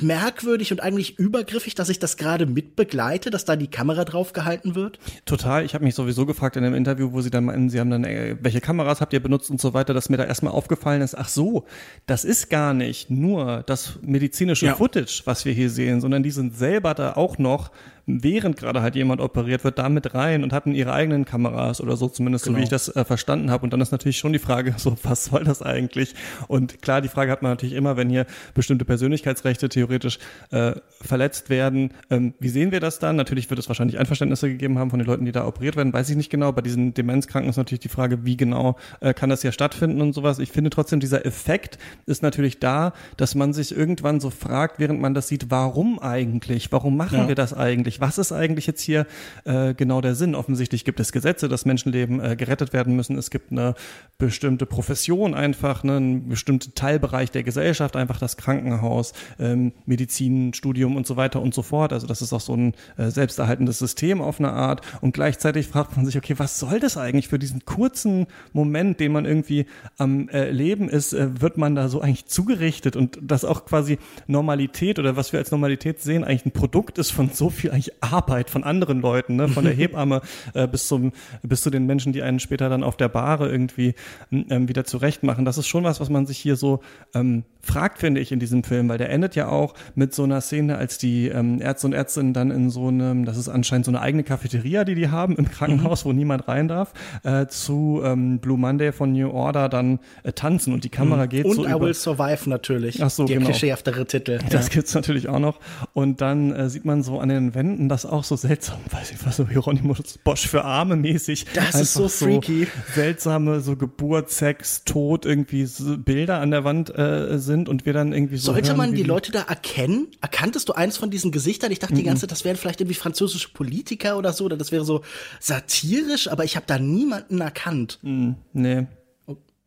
merkwürdig und eigentlich übergriffig, dass ich das gerade mitbegleite, dass da die Kamera drauf gehalten wird? Total. Ich habe mich sowieso gefragt in einem Interview, wo sie dann meinen, sie haben dann, äh, welche Kameras habt ihr benutzt und so weiter, dass mir da erstmal aufgefallen ist, ach so, das ist gar nicht nur das medizinische ja. Footage, was wir hier sehen, sondern die sind selber da auch noch während gerade halt jemand operiert wird, da mit rein und hatten ihre eigenen Kameras oder so, zumindest genau. so wie genau. ich das äh, verstanden habe. Und dann ist natürlich schon die Frage, [laughs] so, was soll das eigentlich? Und klar, die Frage hat man natürlich immer, wenn hier bestimmte Persönlichkeitsrechte theoretisch äh, verletzt werden. Ähm, wie sehen wir das dann? Natürlich wird es wahrscheinlich Einverständnisse gegeben haben von den Leuten, die da operiert werden, weiß ich nicht genau. Bei diesen Demenzkranken ist natürlich die Frage, wie genau äh, kann das ja stattfinden und sowas. Ich finde trotzdem, dieser Effekt ist natürlich da, dass man sich irgendwann so fragt, während man das sieht, warum eigentlich? Warum machen ja. wir das eigentlich? Eigentlich? Was ist eigentlich jetzt hier äh, genau der Sinn? Offensichtlich gibt es Gesetze, dass Menschenleben äh, gerettet werden müssen. Es gibt eine bestimmte Profession einfach, ne, einen bestimmten Teilbereich der Gesellschaft, einfach das Krankenhaus, ähm, Medizin, und so weiter und so fort. Also das ist auch so ein äh, selbsterhaltendes System auf eine Art. Und gleichzeitig fragt man sich, okay, was soll das eigentlich für diesen kurzen Moment, den man irgendwie am äh, Leben ist, äh, wird man da so eigentlich zugerichtet und das auch quasi Normalität oder was wir als Normalität sehen, eigentlich ein Produkt ist von so viel eigentlich Arbeit von anderen Leuten, ne? von der [laughs] Hebamme äh, bis zum bis zu den Menschen, die einen später dann auf der Bahre irgendwie ähm, wieder zurecht machen. Das ist schon was, was man sich hier so ähm, fragt, finde ich, in diesem Film, weil der endet ja auch mit so einer Szene, als die ähm, Ärzte und Ärztinnen dann in so einem, das ist anscheinend so eine eigene Cafeteria, die die haben im Krankenhaus, mhm. wo niemand rein darf, äh, zu ähm, Blue Monday von New Order dann äh, tanzen und die Kamera mhm. geht und so I über Will Survive natürlich. Ach so, Der genau. klischeehaftere Titel. Das ja. gibt's natürlich auch noch. Und dann äh, sieht man so an den Wänden das auch so seltsam, [laughs] weiß ich was, so Hieronymus Bosch für Arme mäßig. Das ist so freaky. So seltsame, so Geburt, Sex, Tod, irgendwie so Bilder an der Wand äh, sind und wir dann irgendwie so. Sollte hören, man die Leute da erkennen? Erkanntest du eins von diesen Gesichtern? Ich dachte die ganze Zeit, das wären vielleicht irgendwie französische Politiker oder so, oder das wäre so satirisch, aber ich habe da niemanden erkannt. Mm, nee.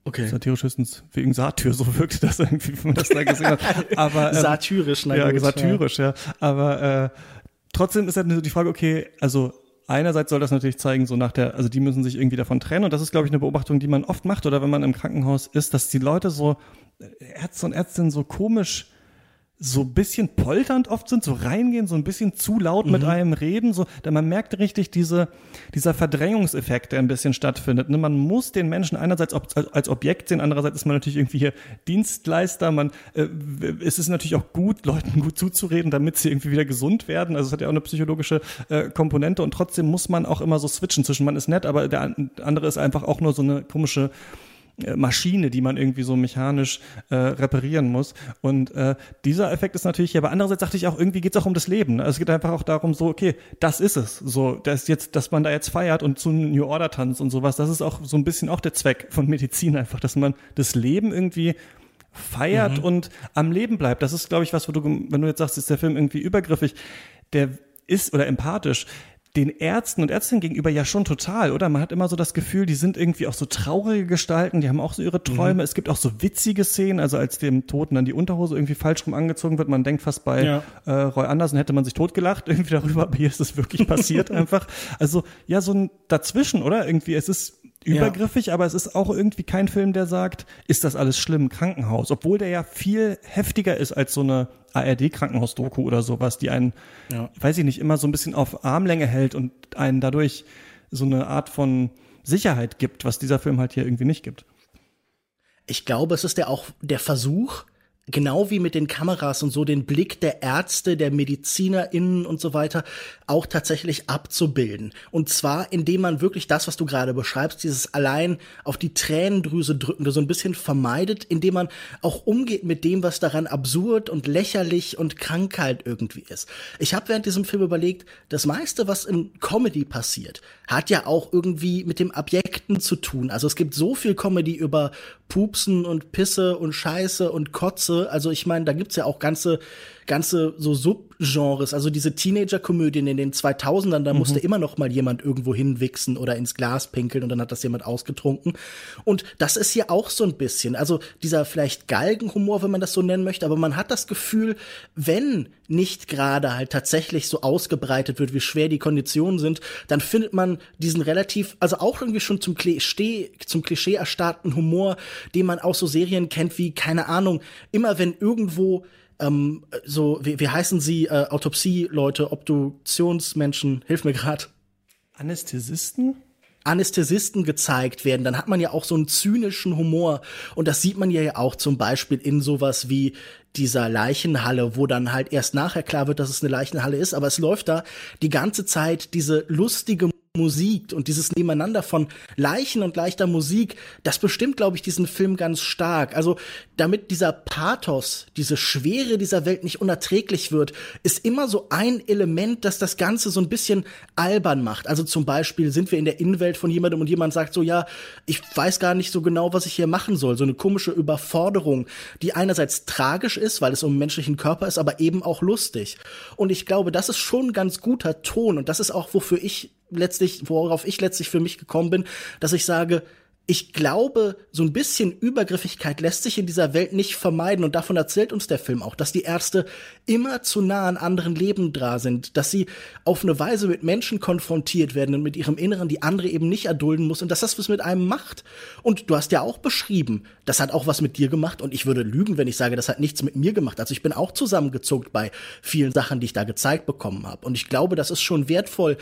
Okay. Satirisch höchstens wegen Satyr, so wirkte das irgendwie, wenn man das da gesehen hat. [laughs] Aber, ähm, Satyrisch, na Ja, gut, satirisch, ja. ja. Aber äh, trotzdem ist halt die Frage, okay, also einerseits soll das natürlich zeigen, so nach der, also die müssen sich irgendwie davon trennen. Und das ist, glaube ich, eine Beobachtung, die man oft macht oder wenn man im Krankenhaus ist, dass die Leute so, Ärzte und Ärztinnen so komisch so ein bisschen polternd oft sind, so reingehen, so ein bisschen zu laut mhm. mit einem reden, so, da man merkt richtig diese, dieser Verdrängungseffekt, der ein bisschen stattfindet. Ne? Man muss den Menschen einerseits ob, als Objekt sehen, andererseits ist man natürlich irgendwie hier Dienstleister. Man, äh, es ist natürlich auch gut, Leuten gut zuzureden, damit sie irgendwie wieder gesund werden. Also es hat ja auch eine psychologische äh, Komponente und trotzdem muss man auch immer so switchen zwischen man ist nett, aber der andere ist einfach auch nur so eine komische Maschine, die man irgendwie so mechanisch äh, reparieren muss. Und äh, dieser Effekt ist natürlich hier. Aber andererseits dachte ich auch, irgendwie geht es auch um das Leben. Ne? Also es geht einfach auch darum, so, okay, das ist es. So, das jetzt, dass man da jetzt feiert und zu New Order tanzt und sowas, das ist auch so ein bisschen auch der Zweck von Medizin einfach, dass man das Leben irgendwie feiert mhm. und am Leben bleibt. Das ist, glaube ich, was, wo du, wenn du jetzt sagst, ist der Film irgendwie übergriffig, der ist oder empathisch, den Ärzten und Ärztinnen gegenüber ja schon total, oder? Man hat immer so das Gefühl, die sind irgendwie auch so traurige Gestalten, die haben auch so ihre Träume. Mhm. Es gibt auch so witzige Szenen, also als dem Toten dann die Unterhose irgendwie falsch rum angezogen wird, man denkt fast bei ja. äh, Roy Anderson hätte man sich totgelacht irgendwie darüber, [laughs] aber hier ist es wirklich passiert [laughs] einfach. Also ja, so ein dazwischen, oder? Irgendwie, es ist übergriffig, ja. aber es ist auch irgendwie kein Film, der sagt, ist das alles schlimm, Krankenhaus, obwohl der ja viel heftiger ist als so eine ARD-Krankenhaus-Doku oder sowas, die einen, ja. weiß ich nicht, immer so ein bisschen auf Armlänge hält und einen dadurch so eine Art von Sicherheit gibt, was dieser Film halt hier irgendwie nicht gibt. Ich glaube, es ist ja auch der Versuch, genau wie mit den Kameras und so den Blick der Ärzte, der MedizinerInnen und so weiter auch tatsächlich abzubilden. Und zwar, indem man wirklich das, was du gerade beschreibst, dieses allein auf die Tränendrüse drückende so ein bisschen vermeidet, indem man auch umgeht mit dem, was daran absurd und lächerlich und Krankheit irgendwie ist. Ich habe während diesem Film überlegt, das meiste, was in Comedy passiert, hat ja auch irgendwie mit dem Abjekten zu tun. Also es gibt so viel Comedy über Pupsen und Pisse und Scheiße und Kotze. Also ich meine, da gibt's ja auch ganze ganze so Subgenres, also diese Teenager-Komödien in den 2000ern, da mhm. musste immer noch mal jemand irgendwo hinwichsen oder ins Glas pinkeln und dann hat das jemand ausgetrunken. Und das ist hier auch so ein bisschen, also dieser vielleicht Galgenhumor, wenn man das so nennen möchte, aber man hat das Gefühl, wenn nicht gerade halt tatsächlich so ausgebreitet wird, wie schwer die Konditionen sind, dann findet man diesen relativ, also auch irgendwie schon zum Klischee, zum Klischee erstarrten Humor, den man aus so Serien kennt wie, keine Ahnung, immer wenn irgendwo ähm, so, wie, wie heißen sie, äh, Autopsie-Leute, Obduktionsmenschen, hilf mir grad. Anästhesisten? Anästhesisten gezeigt werden, dann hat man ja auch so einen zynischen Humor. Und das sieht man ja auch zum Beispiel in sowas wie dieser Leichenhalle, wo dann halt erst nachher klar wird, dass es eine Leichenhalle ist, aber es läuft da die ganze Zeit diese lustige Musik und dieses Nebeneinander von Leichen und leichter Musik, das bestimmt, glaube ich, diesen Film ganz stark. Also, damit dieser Pathos, diese Schwere dieser Welt nicht unerträglich wird, ist immer so ein Element, das das Ganze so ein bisschen albern macht. Also zum Beispiel sind wir in der Innenwelt von jemandem und jemand sagt so, ja, ich weiß gar nicht so genau, was ich hier machen soll. So eine komische Überforderung, die einerseits tragisch ist, weil es um menschlichen Körper ist, aber eben auch lustig. Und ich glaube, das ist schon ein ganz guter Ton und das ist auch, wofür ich letztlich, worauf ich letztlich für mich gekommen bin, dass ich sage, ich glaube, so ein bisschen Übergriffigkeit lässt sich in dieser Welt nicht vermeiden und davon erzählt uns der Film auch, dass die Ärzte immer zu nah an anderen Leben dran sind, dass sie auf eine Weise mit Menschen konfrontiert werden und mit ihrem Inneren, die andere eben nicht erdulden muss und dass das was mit einem macht. Und du hast ja auch beschrieben, das hat auch was mit dir gemacht und ich würde lügen, wenn ich sage, das hat nichts mit mir gemacht. Also ich bin auch zusammengezuckt bei vielen Sachen, die ich da gezeigt bekommen habe und ich glaube, das ist schon wertvoll,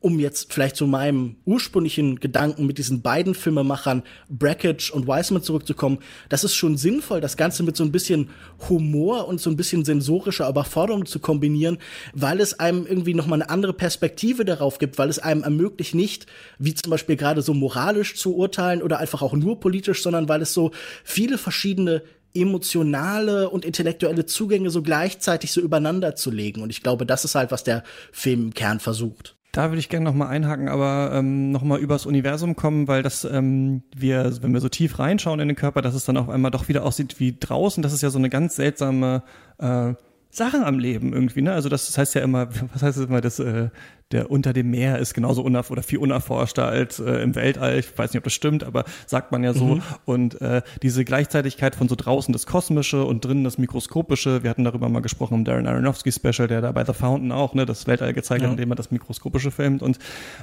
um jetzt vielleicht zu meinem ursprünglichen Gedanken mit diesen beiden Filmemachern Brackage und Wiseman zurückzukommen, das ist schon sinnvoll, das Ganze mit so ein bisschen Humor und so ein bisschen sensorischer Überforderung zu kombinieren, weil es einem irgendwie nochmal eine andere Perspektive darauf gibt, weil es einem ermöglicht nicht, wie zum Beispiel gerade so moralisch zu urteilen oder einfach auch nur politisch, sondern weil es so viele verschiedene emotionale und intellektuelle Zugänge so gleichzeitig so übereinander zu legen. Und ich glaube, das ist halt, was der Film im Kern versucht. Da würde ich gerne nochmal einhaken, aber ähm, nochmal übers Universum kommen, weil das, ähm, wir, wenn wir so tief reinschauen in den Körper, dass es dann auf einmal doch wieder aussieht wie draußen. Das ist ja so eine ganz seltsame äh, Sachen am Leben irgendwie, ne? Also das, das heißt ja immer, [laughs] was heißt es immer, das, äh, der unter dem Meer ist genauso unerf oder viel unerforschter als äh, im Weltall. Ich weiß nicht, ob das stimmt, aber sagt man ja so. Mhm. Und äh, diese Gleichzeitigkeit von so draußen das Kosmische und drinnen das Mikroskopische. Wir hatten darüber mal gesprochen im Darren Aronofsky Special, der da bei The Fountain auch ne, das Weltall gezeigt ja. hat, indem er das Mikroskopische filmt. Und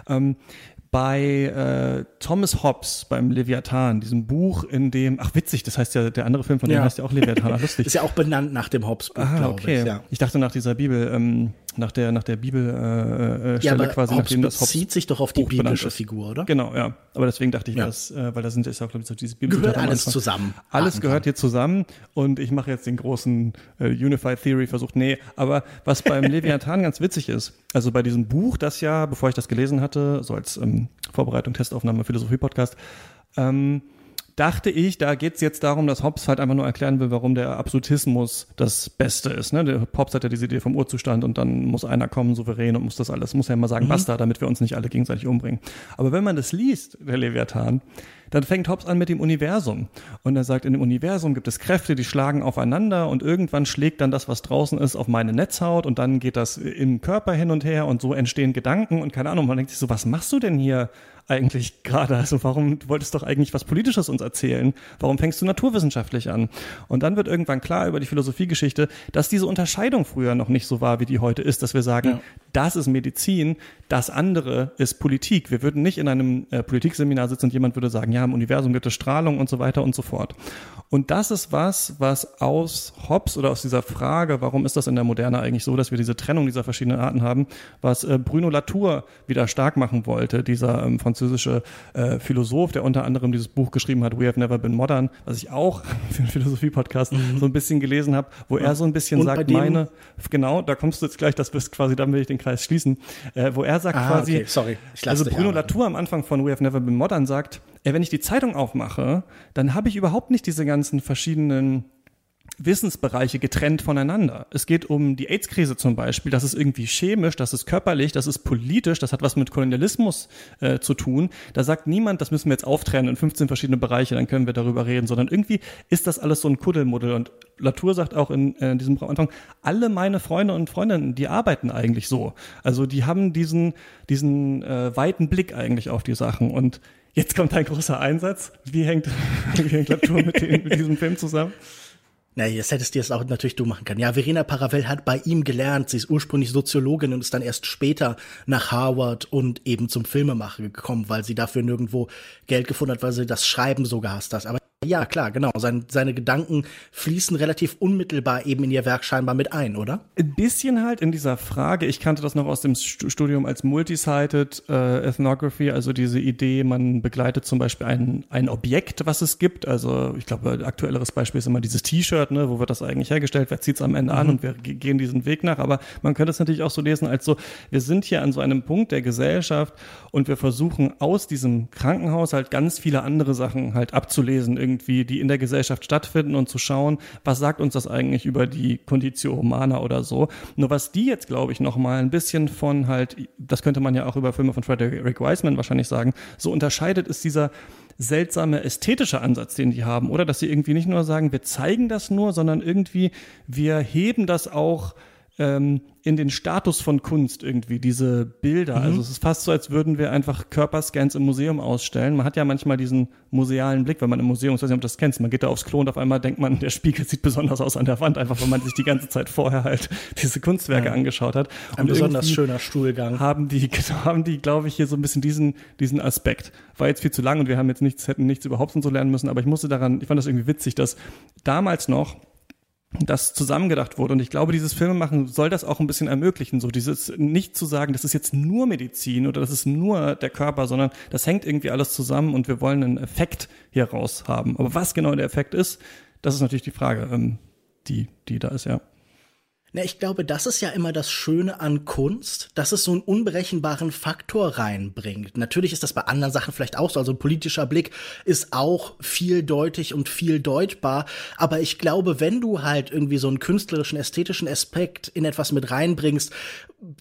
ähm, bei äh, Thomas Hobbes, beim Leviathan, diesem Buch, in dem, ach witzig, das heißt ja, der andere Film von dem Ja. heißt ja auch Leviathan, ach, lustig. [laughs] Ist ja auch benannt nach dem Hobbes-Buch, Ah, glaube okay. ich. Ja. Ich dachte nach dieser Bibel, ähm, nach der nach der Bibel äh, äh, Ja, Stelle aber quasi, Hobbes nachdem das Hobbes bezieht sich doch auf die Buch biblische. Figur, oder? Genau, ja. Aber deswegen dachte ich, Ja. das, äh, weil da sind ist ja auch glaube ich so diese Gehört Bibelzitate am alles zusammen. Alles gehört hier zusammen und ich mache jetzt den großen äh, Unified Theory Versuch. Nee, aber was beim [laughs] Leviathan ganz witzig ist, also bei diesem Buch, das ja, bevor ich das gelesen hatte, so als ähm, Vorbereitung, Testaufnahme, Philosophie-Podcast, ähm, dachte ich, da geht's jetzt darum, dass Hobbes halt einfach nur erklären will, warum der Absolutismus das Beste ist. Ne? Der Hobbes hat ja diese Idee vom Urzustand und dann muss einer kommen, souverän und muss das alles, muss ja mal sagen, basta, damit wir uns nicht alle gegenseitig umbringen. Aber wenn man das liest, der Leviathan, dann fängt Hobbes an mit dem Universum. Und er sagt, in dem Universum gibt es Kräfte, die schlagen aufeinander und irgendwann schlägt dann das, was draußen ist, auf meine Netzhaut und dann geht das im Körper hin und her und so entstehen Gedanken und keine Ahnung, man denkt sich so, was machst du denn hier eigentlich gerade? Also warum, du wolltest doch eigentlich was Politisches uns erzählen? Warum fängst du naturwissenschaftlich an? Und dann wird irgendwann klar über die Philosophiegeschichte, dass diese Unterscheidung früher noch nicht so war, wie die heute ist, dass wir sagen, Ja. das ist Medizin, das andere ist Politik. Wir würden nicht in einem äh, Politikseminar sitzen und jemand würde sagen, ja, im Universum gibt es Strahlung und so weiter und so fort. Und das ist was, was aus Hobbes oder aus dieser Frage, warum ist das in der Moderne eigentlich so, dass wir diese Trennung dieser verschiedenen Arten haben, was äh, Bruno Latour wieder stark machen wollte, dieser ähm, französische äh, Philosoph, der unter anderem dieses Buch geschrieben hat, We Have Never Been Modern, was ich auch [laughs] für einen Philosophie-Podcast so ein bisschen gelesen habe, wo er so ein bisschen Und sagt, meine, genau, da kommst du jetzt gleich, das wirst quasi, dann will ich den Kreis schließen, äh, wo er sagt Ah, quasi, okay, sorry, also Bruno. Latour am Anfang von We Have Never Been Modern sagt, wenn ich die Zeitung aufmache, dann habe ich überhaupt nicht diese ganzen verschiedenen Wissensbereiche getrennt voneinander. Es geht um die AIDS-Krise zum Beispiel. Das ist irgendwie chemisch, das ist körperlich, das ist politisch, das hat was mit Kolonialismus äh, zu tun. Da sagt niemand, das müssen wir jetzt auftrennen in 15 verschiedene Bereiche, dann können wir darüber reden, sondern irgendwie ist das alles so ein Kuddelmuddel. Und Latour sagt auch in, äh, diesem Anfang, alle meine Freunde und Freundinnen, die arbeiten eigentlich so. Also die haben diesen, diesen äh, weiten Blick eigentlich auf die Sachen. Und jetzt kommt ein großer Einsatz. Wie hängt, [laughs] wie hängt Latour mit, dem, mit diesem Film zusammen? Na, jetzt hättest du es auch natürlich du machen können. Ja, Verena Paravel hat bei ihm gelernt. Sie ist ursprünglich Soziologin und ist dann erst später nach Harvard und eben zum Filmemacher gekommen, weil sie dafür nirgendwo Geld gefunden hat, weil sie das Schreiben so gehasst hat. Aber ja, klar, genau. Sein, seine Gedanken fließen relativ unmittelbar eben in ihr Werk scheinbar mit ein, oder? Ein bisschen halt in dieser Frage, ich kannte das noch aus dem Stu- Studium als Multisided äh, Ethnography, also diese Idee, man begleitet zum Beispiel ein, ein Objekt, was es gibt. Also ich glaube, aktuelleres Beispiel ist immer dieses T-Shirt, ne, wo wird das eigentlich hergestellt, wer zieht es am Ende an und wir ge- gehen diesen Weg nach. Aber man könnte es natürlich auch so lesen, als so, wir sind hier an so einem Punkt der Gesellschaft und wir versuchen aus diesem Krankenhaus halt ganz viele andere Sachen halt abzulesen, irgendwie, die in der Gesellschaft stattfinden und zu schauen, was sagt uns das eigentlich über die Conditio Humana oder so. Nur was die jetzt, glaube ich, noch mal ein bisschen von halt, das könnte man ja auch über Filme von Frederick Wiseman wahrscheinlich sagen, so unterscheidet ist dieser seltsame ästhetische Ansatz, den die haben, oder? Dass sie irgendwie nicht nur sagen, wir zeigen das nur, sondern irgendwie, wir heben das auch ähm, in den Status von Kunst irgendwie, diese Bilder. Also es ist fast so, als würden wir einfach Körperscans im Museum ausstellen. Man hat ja manchmal diesen musealen Blick, wenn man im Museum, ich weiß nicht, ob du das kennst, man geht da aufs Klo und auf einmal denkt man, der Spiegel sieht besonders aus an der Wand, einfach weil man sich die ganze Zeit vorher halt [laughs] diese Kunstwerke angeschaut hat. Ein besonders schöner Stuhlgang. haben die, [laughs] genau, haben die, glaube ich, hier so ein bisschen diesen, diesen Aspekt. War jetzt viel zu lang und wir haben jetzt nichts, hätten nichts überhaupt und so lernen müssen, aber ich musste daran, ich fand das irgendwie witzig, dass damals noch das zusammengedacht wurde. Und ich glaube, dieses Filmemachen soll das auch ein bisschen ermöglichen. So dieses nicht zu sagen, das ist jetzt nur Medizin oder das ist nur der Körper, sondern das hängt irgendwie alles zusammen und wir wollen einen Effekt hier raus haben. Aber was genau der Effekt ist, das ist natürlich die Frage, ähm, die, die da ist, ja. Na, ich glaube, das ist ja immer das Schöne an Kunst, dass es so einen unberechenbaren Faktor reinbringt. Natürlich ist das bei anderen Sachen vielleicht auch so. Also ein politischer Blick ist auch vieldeutig und viel deutbar. Aber ich glaube, wenn du halt irgendwie so einen künstlerischen, ästhetischen Aspekt in etwas mit reinbringst,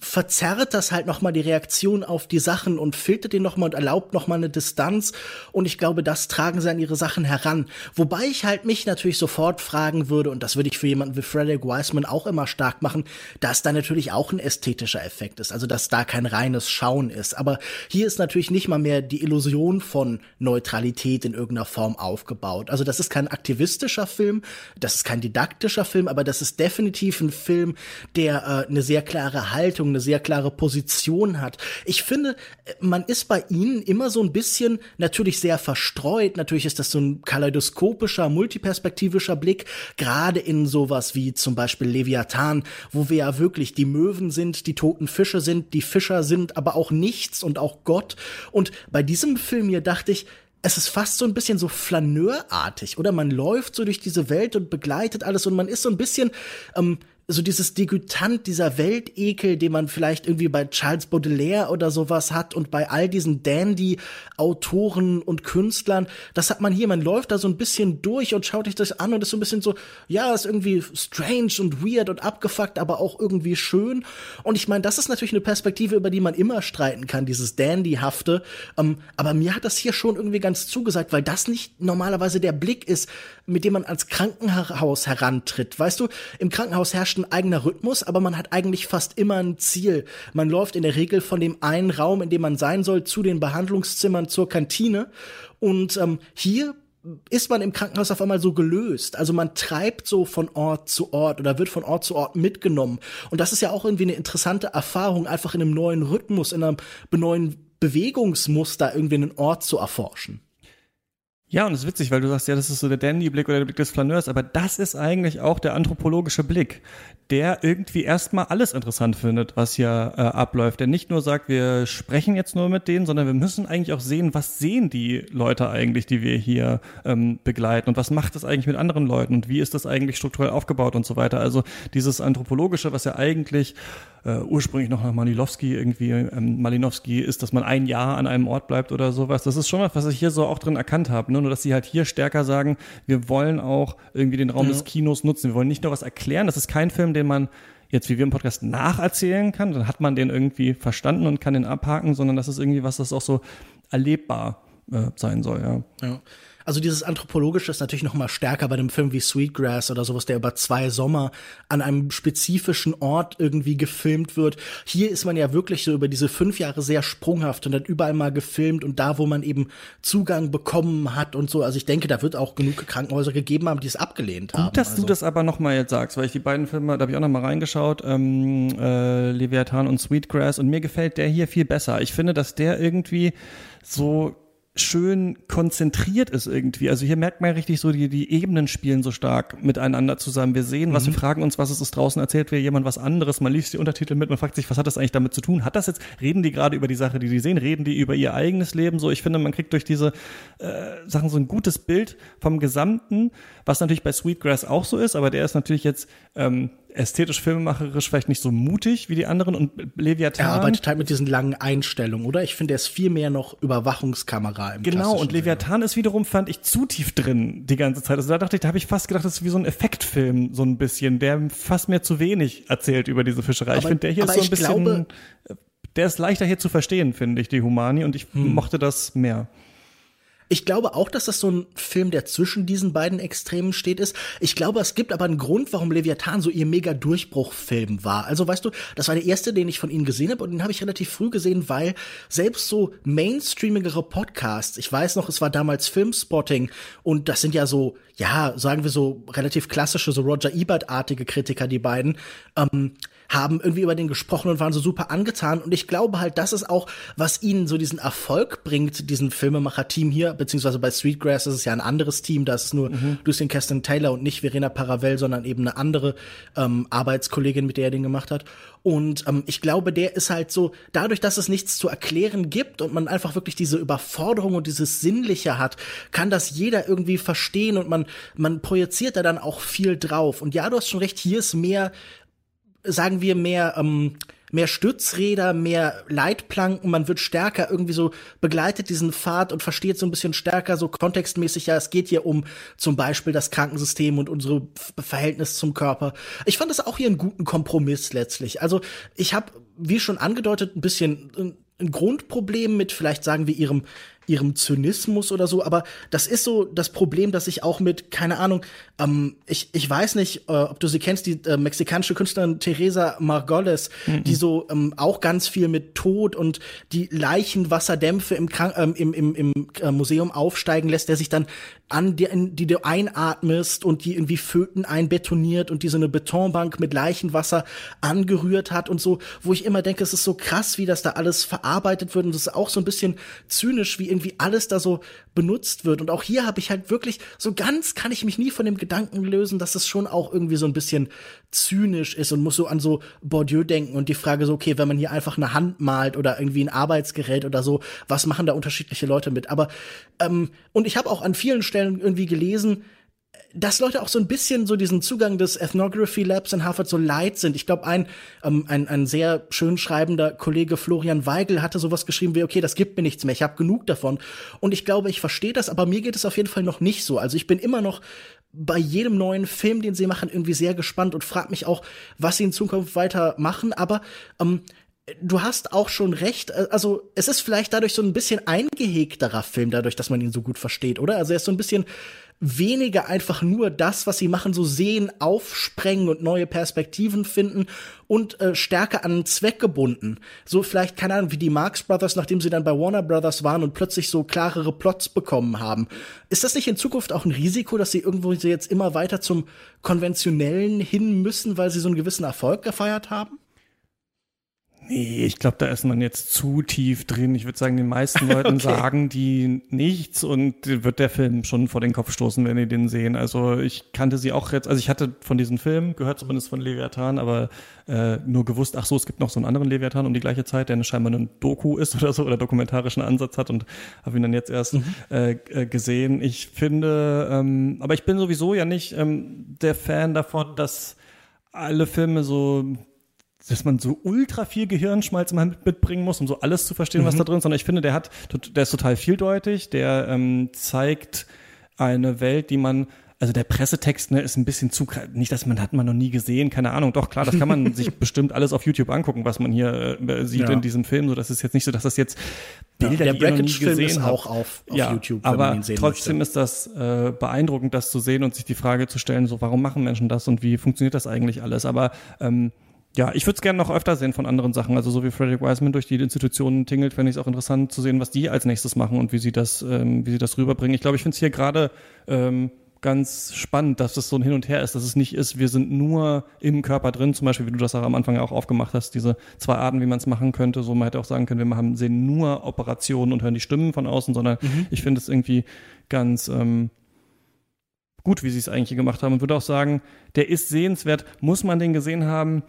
verzerrt das halt nochmal die Reaktion auf die Sachen und filtert den nochmal und erlaubt nochmal eine Distanz. Und ich glaube, das tragen sie an ihre Sachen heran. Wobei ich halt mich natürlich sofort fragen würde, und das würde ich für jemanden wie Frederick Wiseman auch immer stark machen, dass da natürlich auch ein ästhetischer Effekt ist. Also, dass da kein reines Schauen ist. Aber hier ist natürlich nicht mal mehr die Illusion von Neutralität in irgendeiner Form aufgebaut. Also, das ist kein aktivistischer Film, das ist kein didaktischer Film, aber das ist definitiv ein Film, der äh, eine sehr klare Haltung Haltung, eine sehr klare Position hat. Ich finde, man ist bei ihnen immer so ein bisschen natürlich sehr verstreut. Natürlich ist das so ein kaleidoskopischer, multiperspektivischer Blick, gerade in sowas wie zum Beispiel Leviathan, wo wir ja wirklich die Möwen sind, die toten Fische sind, die Fischer sind, aber auch nichts und auch Gott. Und bei diesem Film hier dachte ich, es ist fast so ein bisschen so flaneurartig, oder? Man läuft so durch diese Welt und begleitet alles und man ist so ein bisschen, ähm, so dieses Degütant, dieser Weltekel, den man vielleicht irgendwie bei Charles Baudelaire oder sowas hat und bei all diesen Dandy-Autoren und Künstlern, das hat man hier. Man läuft da so ein bisschen durch und schaut sich das an und ist so ein bisschen so, ja, ist irgendwie strange und weird und abgefuckt, aber auch irgendwie schön. Und ich meine, das ist natürlich eine Perspektive, über die man immer streiten kann, dieses Dandy-hafte. Ähm, aber mir hat das hier schon irgendwie ganz zugesagt, weil das nicht normalerweise der Blick ist, mit dem man ans Krankenhaus herantritt. Weißt du, im Krankenhaus herrscht ein eigener Rhythmus, aber man hat eigentlich fast immer ein Ziel. Man läuft in der Regel von dem einen Raum, in dem man sein soll, zu den Behandlungszimmern, zur Kantine. Und ähm, hier ist man im Krankenhaus auf einmal so gelöst. Also man treibt so von Ort zu Ort oder wird von Ort zu Ort mitgenommen. Und das ist ja auch irgendwie eine interessante Erfahrung, einfach in einem neuen Rhythmus, in einem neuen Bewegungsmuster irgendwie einen Ort zu erforschen. Ja, und es ist witzig, weil du sagst, ja, das ist so der Dandy-Blick oder der Blick des Flaneurs, aber das ist eigentlich auch der anthropologische Blick, der irgendwie erstmal alles interessant findet, was hier äh, abläuft. Der nicht nur sagt, wir sprechen jetzt nur mit denen, sondern wir müssen eigentlich auch sehen, was sehen die Leute eigentlich, die wir hier ähm, begleiten und was macht das eigentlich mit anderen Leuten und wie ist das eigentlich strukturell aufgebaut und so weiter. Also dieses Anthropologische, was ja eigentlich äh, ursprünglich noch nach Malilowski irgendwie, ähm, Malinowski ist, dass man ein Jahr an einem Ort bleibt oder sowas. Das ist schon was, was ich hier so auch drin erkannt habe. Ne? Nur, dass sie halt hier stärker sagen, wir wollen auch irgendwie den Raum ja. des Kinos nutzen. Wir wollen nicht nur was erklären. Das ist kein Film, den man jetzt wie wir im Podcast nacherzählen kann, dann hat man den irgendwie verstanden und kann den abhaken, sondern das ist irgendwie was, das auch so erlebbar äh, sein soll, ja. ja. Also dieses Anthropologische ist natürlich noch mal stärker bei einem Film wie Sweetgrass oder sowas, der über zwei Sommer an einem spezifischen Ort irgendwie gefilmt wird. Hier ist man ja wirklich so über diese fünf Jahre sehr sprunghaft und hat überall mal gefilmt und da, wo man eben Zugang bekommen hat und so. Also ich denke, da wird auch genug Krankenhäuser gegeben haben, die es abgelehnt haben. Gut, dass also. du das aber noch mal jetzt sagst, weil ich die beiden Filme, da habe ich auch noch mal reingeschaut, ähm, äh, Leviathan und Sweetgrass und mir gefällt der hier viel besser. Ich finde, dass der irgendwie so schön konzentriert ist irgendwie. Also hier merkt man richtig so, die, die Ebenen spielen so stark miteinander zusammen. Wir sehen was, mhm. wir fragen uns, was ist es draußen, erzählt mir jemand was anderes, man liest die Untertitel mit, man fragt sich, was hat das eigentlich damit zu tun? Hat das jetzt, reden die gerade über die Sache, die die sehen, reden die über ihr eigenes Leben? So, ich finde, man kriegt durch diese äh, Sachen so ein gutes Bild vom Gesamten, was natürlich bei Sweetgrass auch so ist, aber der ist natürlich jetzt ähm, ästhetisch filmemacherisch vielleicht nicht so mutig wie die anderen und Leviathan. Er arbeitet halt mit diesen langen Einstellungen, oder? Ich finde, er ist viel mehr noch Überwachungskamera im Genau, und Leviathan Film. ist wiederum, fand ich, zu tief drin die ganze Zeit. Also da dachte ich, da habe ich fast gedacht, das ist wie so ein Effektfilm, so ein bisschen, der fast mir zu wenig erzählt über diese Fischerei. Aber, ich finde, der hier ist so ein bisschen, glaube, der ist leichter hier zu verstehen, finde ich, die Humani, und ich hm. mochte das mehr. Ich glaube auch, dass das so ein Film, der zwischen diesen beiden Extremen steht, ist. Ich glaube, es gibt aber einen Grund, warum Leviathan so ihr mega Durchbruchfilm war. Also weißt du, das war der erste, den ich von ihnen gesehen habe und den habe ich relativ früh gesehen, weil selbst so mainstreamigere Podcasts, ich weiß noch, es war damals Filmspotting und das sind ja so, ja, sagen wir so relativ klassische, so Roger Ebert-artige Kritiker, die beiden, ähm, haben irgendwie über den gesprochen und waren so super angetan. Und ich glaube halt, das ist auch, was ihnen so diesen Erfolg bringt, diesen Filmemacher-Team hier, beziehungsweise bei Sweetgrass ist es ja ein anderes Team, da ist nur mhm. Lucien Keston Taylor und nicht Verena Paravel, sondern eben eine andere ähm, Arbeitskollegin, mit der er den gemacht hat. Und ähm, ich glaube, der ist halt so, dadurch, dass es nichts zu erklären gibt und man einfach wirklich diese Überforderung und dieses Sinnliche hat, kann das jeder irgendwie verstehen und man, man projiziert da dann auch viel drauf. Und ja, du hast schon recht, hier ist mehr sagen wir, mehr, ähm, mehr Stützräder, mehr Leitplanken, man wird stärker irgendwie so begleitet diesen Pfad und versteht so ein bisschen stärker so kontextmäßig, ja, es geht hier um zum Beispiel das Krankensystem und unsere Verhältnis zum Körper. Ich fand das auch hier einen guten Kompromiss letztlich. Also ich habe, wie schon angedeutet, ein bisschen ein Grundproblem mit vielleicht sagen wir ihrem ihrem Zynismus oder so, aber das ist so das Problem, dass ich auch mit, keine Ahnung, ähm, ich, ich weiß nicht, äh, ob du sie kennst, die äh, mexikanische Künstlerin Teresa Margoles, mhm. die so ähm, auch ganz viel mit Tod und die Leichenwasserdämpfe im, Krank ähm, im, im, im äh, Museum aufsteigen lässt, der sich dann an die, die du einatmest und die irgendwie Föten einbetoniert und die so eine Betonbank mit Leichenwasser angerührt hat und so, wo ich immer denke, es ist so krass, wie das da alles verarbeitet wird und es ist auch so ein bisschen zynisch, wie irgendwie alles da so benutzt wird. Und auch hier habe ich halt wirklich, so ganz kann ich mich nie von dem Gedanken lösen, dass es schon auch irgendwie so ein bisschen zynisch ist und muss so an so Bourdieu denken und die Frage so, okay, wenn man hier einfach eine Hand malt oder irgendwie ein Arbeitsgerät oder so, was machen da unterschiedliche Leute mit? Aber, ähm, und ich habe auch an vielen Stellen irgendwie gelesen, dass Leute auch so ein bisschen so diesen Zugang des Ethnography Labs in Harvard so leid sind. Ich glaube, ein, ähm, ein, ein sehr schön schreibender Kollege Florian Weigel hatte sowas geschrieben wie, okay, das gibt mir nichts mehr, ich habe genug davon. Und ich glaube, ich verstehe das, aber mir geht es auf jeden Fall noch nicht so. Also ich bin immer noch bei jedem neuen Film, den sie machen, irgendwie sehr gespannt und frage mich auch, was sie in Zukunft weiter machen. Aber ähm, du hast auch schon recht. Äh, also es ist vielleicht dadurch so ein bisschen eingehegterer Film, dadurch, dass man ihn so gut versteht, oder? Also er ist so ein bisschen weniger einfach nur das, was sie machen, so sehen, aufsprengen und neue Perspektiven finden und äh, stärker an einen Zweck gebunden. So vielleicht, keine Ahnung, wie die Marx Brothers, nachdem sie dann bei Warner Brothers waren und plötzlich so klarere Plots bekommen haben. Ist das nicht in Zukunft auch ein Risiko, dass sie irgendwo jetzt immer weiter zum Konventionellen hin müssen, weil sie so einen gewissen Erfolg gefeiert haben? Nee, ich glaube, da ist man jetzt zu tief drin. Ich würde sagen, den meisten [laughs] Leuten okay. sagen die nichts und wird der Film schon vor den Kopf stoßen, wenn die den sehen. Also ich kannte sie auch jetzt, also ich hatte von diesem Film, gehört zumindest von Leviathan, aber äh, nur gewusst, ach so, es gibt noch so einen anderen Leviathan um die gleiche Zeit, der scheinbar ein Doku ist [laughs] oder so oder dokumentarischen Ansatz hat und habe ihn dann jetzt erst mhm. äh, äh, gesehen. Ich finde, ähm, aber ich bin sowieso ja nicht ähm, der Fan davon, dass alle Filme so dass man so ultra viel Gehirnschmalz mitbringen muss, um so alles zu verstehen, mhm. was da drin ist, sondern ich finde, der hat, der ist total vieldeutig, der ähm, zeigt eine Welt, die man also der Pressetext ne, ist ein bisschen zu, nicht, dass man hat man noch nie gesehen, keine Ahnung. Doch klar, das kann man [laughs] sich bestimmt alles auf YouTube angucken, was man hier äh, sieht ja. in diesem Film. So, das ist jetzt nicht so, dass das jetzt Bilder, ja, der Brackage-Film ist habt. auch auf, auf ja, YouTube, wenn aber man ihn sehen trotzdem möchte. ist das äh, beeindruckend, das zu sehen und sich die Frage zu stellen, so warum machen Menschen das und wie funktioniert das eigentlich alles? Aber ähm, ja, ich würde es gerne noch öfter sehen von anderen Sachen. Also so wie Frederick Wiseman durch die Institutionen tingelt, fände ich es auch interessant zu sehen, was die als nächstes machen und wie sie das, ähm, wie sie das rüberbringen. Ich glaube, ich finde es hier gerade ähm, ganz spannend, dass es so ein Hin und Her ist, dass es nicht ist, wir sind nur im Körper drin, zum Beispiel, wie du das auch am Anfang auch aufgemacht hast, diese zwei Arten, wie man es machen könnte. So man hätte auch sagen können, wir haben, sehen nur Operationen und hören die Stimmen von außen, sondern mhm. ich finde es irgendwie ganz ähm, gut, wie sie es eigentlich gemacht haben und würde auch sagen, der ist sehenswert. Muss man den gesehen haben?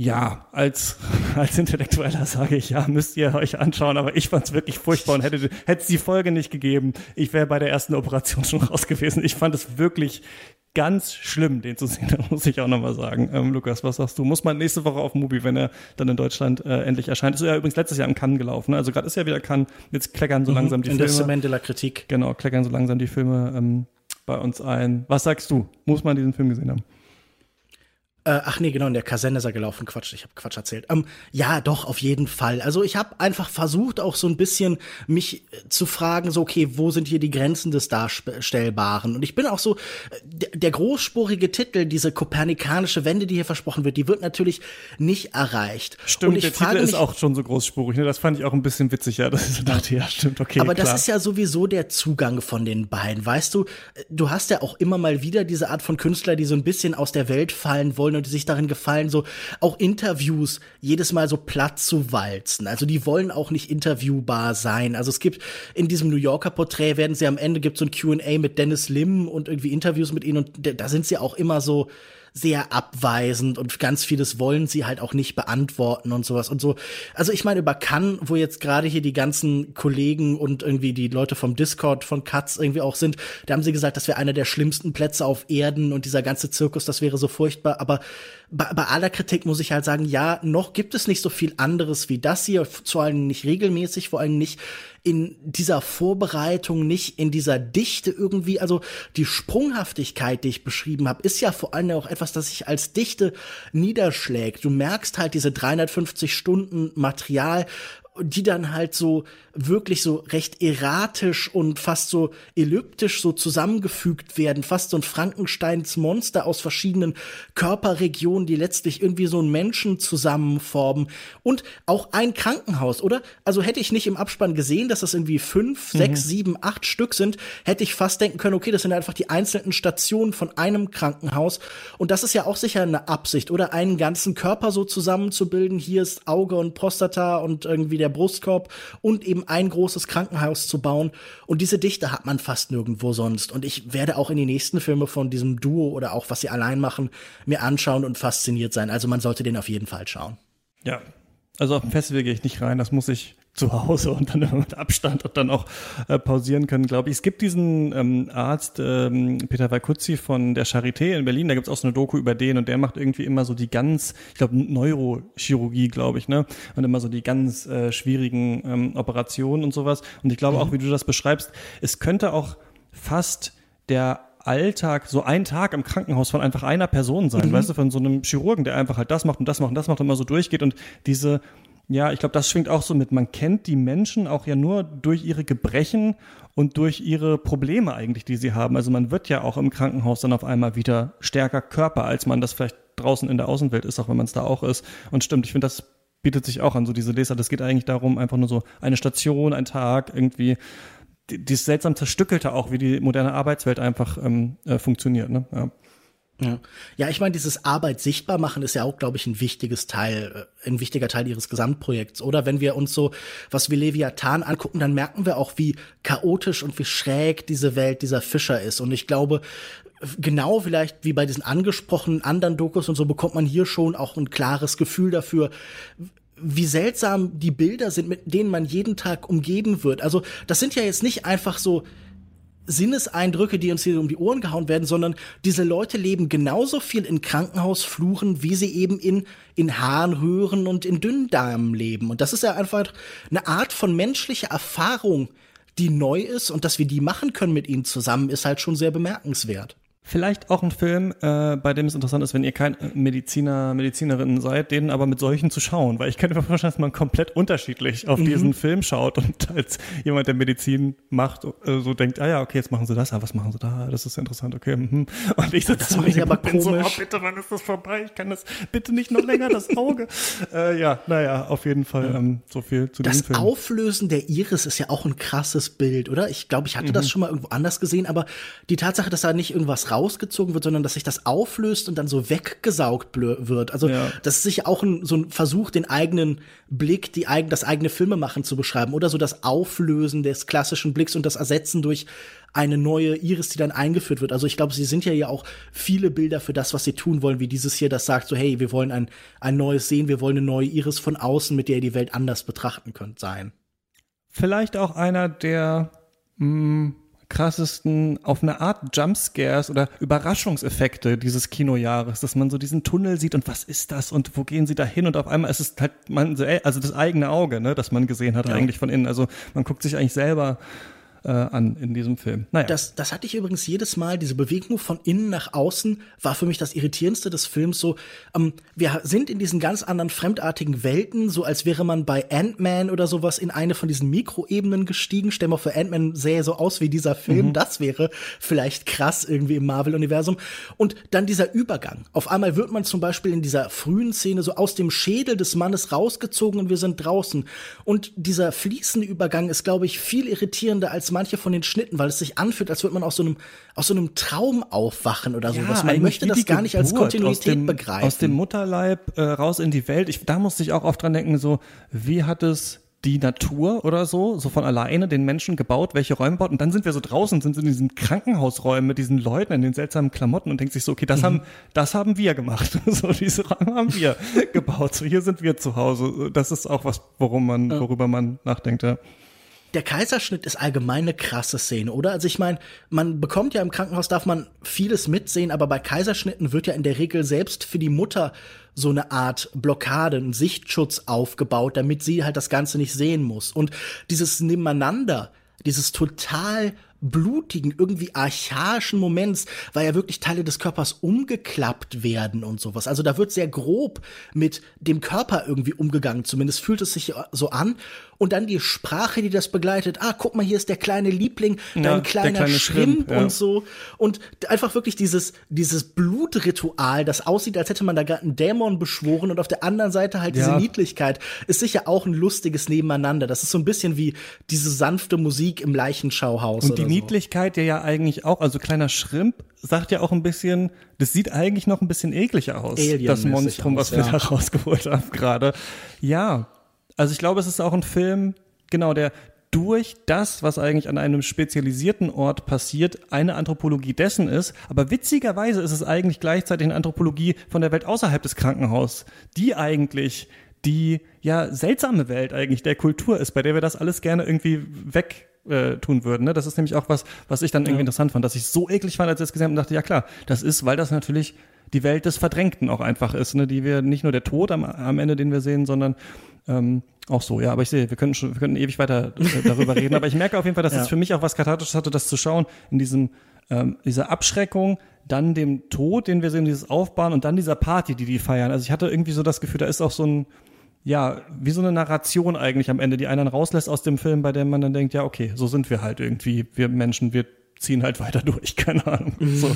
Ja, als, [laughs] als Intellektueller sage ich, ja, müsst ihr euch anschauen, aber ich fand es wirklich furchtbar und hätte es die Folge nicht gegeben, ich wäre bei der ersten Operation [laughs] schon raus gewesen. Ich fand es wirklich ganz schlimm, den zu sehen, [laughs] da muss ich auch nochmal sagen. Ähm, Lukas, was sagst du? Muss man nächste Woche auf Mubi, wenn er dann in Deutschland äh, endlich erscheint? Ist ja übrigens letztes Jahr in Cannes gelaufen, ne? also gerade ist ja wieder Cannes, jetzt kleckern so mhm, langsam die in Filme. In der Kritik. Genau, kleckern so langsam die Filme ähm, bei uns ein. Was sagst du? Muss man diesen Film gesehen haben? Äh, ach nee, genau, in der Kaserne ist er gelaufen. Quatsch, ich habe Quatsch erzählt. Ähm, ja, doch, auf jeden Fall. Also ich habe einfach versucht, auch so ein bisschen mich äh, zu fragen, so, okay, wo sind hier die Grenzen des Darstellbaren? Und ich bin auch so, äh, der großspurige Titel, diese kopernikanische Wende, die hier versprochen wird, die wird natürlich nicht erreicht. Stimmt, der Titel ist auch schon so großspurig. Ne? Das fand ich auch ein bisschen witzig, ja. Das ich dachte, ja, stimmt, okay. Aber klar. das ist ja sowieso der Zugang von den beiden. Weißt du, du hast ja auch immer mal wieder diese Art von Künstler, die so ein bisschen aus der Welt fallen wollen und die sich darin gefallen, so auch Interviews jedes Mal so platt zu walzen. Also die wollen auch nicht interviewbar sein. Also es gibt in diesem New Yorker Porträt werden sie am Ende gibt so ein Q&A mit Dennis Lim und irgendwie Interviews mit ihnen und da sind sie auch immer so sehr abweisend und ganz vieles wollen sie halt auch nicht beantworten und sowas und so. Also ich meine über Cannes, wo jetzt gerade hier die ganzen Kollegen und irgendwie die Leute vom Discord von Katz irgendwie auch sind, da haben sie gesagt, das wäre einer der schlimmsten Plätze auf Erden und dieser ganze Zirkus, das wäre so furchtbar, aber bei, bei aller Kritik muss ich halt sagen, ja, noch gibt es nicht so viel anderes wie das hier, vor allem nicht regelmäßig, vor allem nicht in dieser Vorbereitung, nicht in dieser Dichte irgendwie. Also die Sprunghaftigkeit, die ich beschrieben habe, ist ja vor allem auch etwas, das sich als Dichte niederschlägt. Du merkst halt diese 350 Stunden Material die dann halt so wirklich so recht erratisch und fast so elliptisch so zusammengefügt werden, fast so ein Frankensteins Monster aus verschiedenen Körperregionen, die letztlich irgendwie so einen Menschen zusammenformen. Und auch ein Krankenhaus, oder? Also hätte ich nicht im Abspann gesehen, dass das irgendwie fünf, mhm. sechs, sieben, acht Stück sind, hätte ich fast denken können, okay, das sind einfach die einzelnen Stationen von einem Krankenhaus. Und das ist ja auch sicher eine Absicht, oder? Einen ganzen Körper so zusammenzubilden, hier ist Auge und Prostata und irgendwie der Brustkorb und eben ein großes Krankenhaus zu bauen. Und diese Dichte hat man fast nirgendwo sonst. Und ich werde auch in die nächsten Filme von diesem Duo oder auch was sie allein machen, mir anschauen und fasziniert sein. Also man sollte den auf jeden Fall schauen. Ja, also auf dem Festival gehe ich nicht rein, das muss ich zu Hause und dann mit Abstand und dann auch äh, pausieren können, glaube ich. Es gibt diesen ähm, Arzt, ähm, Peter Walkutzi von der Charité in Berlin, da gibt es auch so eine Doku über den und der macht irgendwie immer so die ganz, ich glaube, Neurochirurgie, glaube ich, ne? Und immer so die ganz äh, schwierigen ähm, Operationen und sowas. Und ich glaube mhm. auch, wie du das beschreibst, es könnte auch fast der Alltag, so ein Tag im Krankenhaus von einfach einer Person sein, mhm. weißt du, von so einem Chirurgen, der einfach halt das macht und das macht und das macht und immer so durchgeht und diese ja, ich glaube, das schwingt auch so mit. Man kennt die Menschen auch ja nur durch ihre Gebrechen und durch ihre Probleme eigentlich, die sie haben. Also man wird ja auch im Krankenhaus dann auf einmal wieder stärker Körper, als man das vielleicht draußen in der Außenwelt ist, auch wenn man es da auch ist. Und stimmt, ich finde, das bietet sich auch an, so diese Leser. Das geht eigentlich darum, einfach nur so eine Station, ein Tag, irgendwie dieses seltsam zerstückelte auch, wie die moderne Arbeitswelt einfach ähm, äh, funktioniert. Ne? Ja. Ja, ja ich meine, dieses Arbeit sichtbar machen ist ja auch, glaube ich, ein wichtiges Teil, äh, ein wichtiger Teil ihres Gesamtprojekts. Oder wenn wir uns so was wie Leviathan angucken, dann merken wir auch, wie chaotisch und wie schräg diese Welt dieser Fischer ist. Und ich glaube, genau vielleicht wie bei diesen angesprochenen anderen Dokus und so bekommt man hier schon auch ein klares Gefühl dafür, wie seltsam die Bilder sind, mit denen man jeden Tag umgeben wird. Also das sind ja jetzt nicht einfach so Sinneseindrücke, die uns hier um die Ohren gehauen werden, sondern diese Leute leben genauso viel in Krankenhausfluren, wie sie eben in, in Harnröhren und in Dünndarmen leben. Und das ist ja einfach eine Art von menschlicher Erfahrung, die neu ist und dass wir die machen können mit ihnen zusammen, ist halt schon sehr bemerkenswert. Vielleicht auch ein Film, äh, bei dem es interessant ist, wenn ihr kein Mediziner, Medizinerin seid, den aber mit solchen zu schauen. Weil ich könnte mir vorstellen, dass man komplett unterschiedlich auf mhm. diesen Film schaut und [laughs] als jemand, der Medizin macht, äh, so denkt, ah ja, okay, jetzt machen sie das, ah, was machen sie da? Das ist interessant, okay. Mhm. Und ich sitze so aber bin komisch. so, oh, bitte, wann ist das vorbei? Ich kann das bitte nicht noch länger, das Auge. [laughs] äh, ja, naja, auf jeden Fall ähm, so viel zu das dem Film. Das Auflösen der Iris ist ja auch ein krasses Bild, oder? Ich glaube, ich hatte mhm. das schon mal irgendwo anders gesehen, aber die Tatsache, dass da nicht irgendwas raus rausgezogen wird, sondern dass sich das auflöst und dann so weggesaugt wird. Also ja. das ist sicher auch ein, so ein Versuch, den eigenen Blick, die eigen, das eigene Filmemachen zu beschreiben oder so das Auflösen des klassischen Blicks und das Ersetzen durch eine neue Iris, die dann eingeführt wird. Also ich glaube, sie sind ja ja auch viele Bilder für das, was sie tun wollen, wie dieses hier, das sagt so, hey, wir wollen ein, ein neues sehen, wir wollen eine neue Iris von außen, mit der ihr die Welt anders betrachten könnt, sein. Vielleicht auch einer der mh, mm, krassesten auf eine Art Jumpscares oder Überraschungseffekte dieses Kinojahres, dass man so diesen Tunnel sieht und was ist das und wo gehen sie da hin und auf einmal ist es halt man also das eigene Auge, ne, das man gesehen hat ja. eigentlich von innen. Also man guckt sich eigentlich selber äh, an in diesem Film. Naja. Das, das hatte ich übrigens jedes Mal, diese Bewegung von innen nach außen war für mich das Irritierendste des Films. So, ähm, wir sind in diesen ganz anderen fremdartigen Welten, so als wäre man bei Ant-Man oder sowas in eine von diesen Mikroebenen gestiegen. Stell mal vor, Ant-Man sähe so aus wie dieser Film. Mhm. Das wäre vielleicht krass irgendwie im Marvel-Universum. Und dann dieser Übergang. Auf einmal wird man zum Beispiel in dieser frühen Szene so aus dem Schädel des Mannes rausgezogen und wir sind draußen. Und dieser fließende Übergang ist, glaube ich, viel irritierender als manche von den Schnitten, weil es sich anfühlt, als würde man aus so einem, aus so einem Traum aufwachen oder ja, sowas. Man möchte das gar nicht als Kontinuität dem, begreifen. Aus dem Mutterleib äh, raus in die Welt. Ich, da musste ich auch oft dran denken, so, wie hat es die Natur oder so, so von alleine den Menschen gebaut, welche Räume baut. Und dann sind wir so draußen, sind in diesen Krankenhausräumen mit diesen Leuten in den seltsamen Klamotten und denkt sich so, okay, das mhm. haben, das haben wir gemacht. [laughs] so, diese Räume haben wir [laughs] gebaut. So, hier sind wir zu Hause. Das ist auch was, worum man, worüber man nachdenkt, ja der Kaiserschnitt ist allgemein eine krasse Szene, oder? Also ich meine, man bekommt ja im Krankenhaus, darf man vieles mitsehen, aber bei Kaiserschnitten wird ja in der Regel selbst für die Mutter so eine Art Blockade, ein Sichtschutz aufgebaut, damit sie halt das Ganze nicht sehen muss. Und dieses Nebeneinander, dieses total blutigen, irgendwie archaischen Moments, weil ja wirklich Teile des Körpers umgeklappt werden und sowas. Also da wird sehr grob mit dem Körper irgendwie umgegangen. Zumindest fühlt es sich so an. Und dann die Sprache, die das begleitet. Ah, guck mal, hier ist der kleine Liebling, dein Ja, kleiner kleine Schrimp, Schrimp, ja. und so. Und einfach wirklich dieses, dieses Blutritual, das aussieht, als hätte man da gerade einen Dämon beschworen und auf der anderen Seite halt diese Ja. Niedlichkeit, ist sicher auch ein lustiges Nebeneinander. Das ist so ein bisschen wie diese sanfte Musik im Leichenschauhaus. Und die. Niedlichkeit, der ja eigentlich auch, also kleiner Schrimp, sagt ja auch ein bisschen, das sieht eigentlich noch ein bisschen ekliger aus. Das Monstrum, was wir ja. da rausgeholt haben gerade. Ja, also ich glaube, es ist auch ein Film, genau, der durch das, was eigentlich an einem spezialisierten Ort passiert, eine Anthropologie dessen ist. Aber witzigerweise ist es eigentlich gleichzeitig eine Anthropologie von der Welt außerhalb des Krankenhauses, die eigentlich die ja seltsame Welt eigentlich der Kultur ist, bei der wir das alles gerne irgendwie weg äh, tun würden. Ne? Das ist nämlich auch was, was ich dann irgendwie interessant fand, dass ich so eklig fand, als ich das gesehen habe und dachte, ja klar, das ist, weil das natürlich die Welt des Verdrängten auch einfach ist, ne? die wir nicht nur der Tod am, am Ende, den wir sehen, sondern ähm, auch so, ja, aber ich sehe, wir können schon, wir können ewig weiter äh, darüber reden, aber ich merke auf jeden Fall, dass [laughs] Ja. es für mich auch was Kathartisches hatte, das zu schauen, in diesem, ähm, dieser Abschreckung, dann dem Tod, den wir sehen, dieses Aufbauen und dann dieser Party, die die feiern. Also ich hatte irgendwie so das Gefühl, da ist auch so ein, ja, wie so eine Narration eigentlich am Ende, die einen dann rauslässt aus dem Film, bei dem man dann denkt, ja, okay, so sind wir halt irgendwie, wir Menschen, wir ziehen halt weiter [laughs] durch, keine Ahnung. So,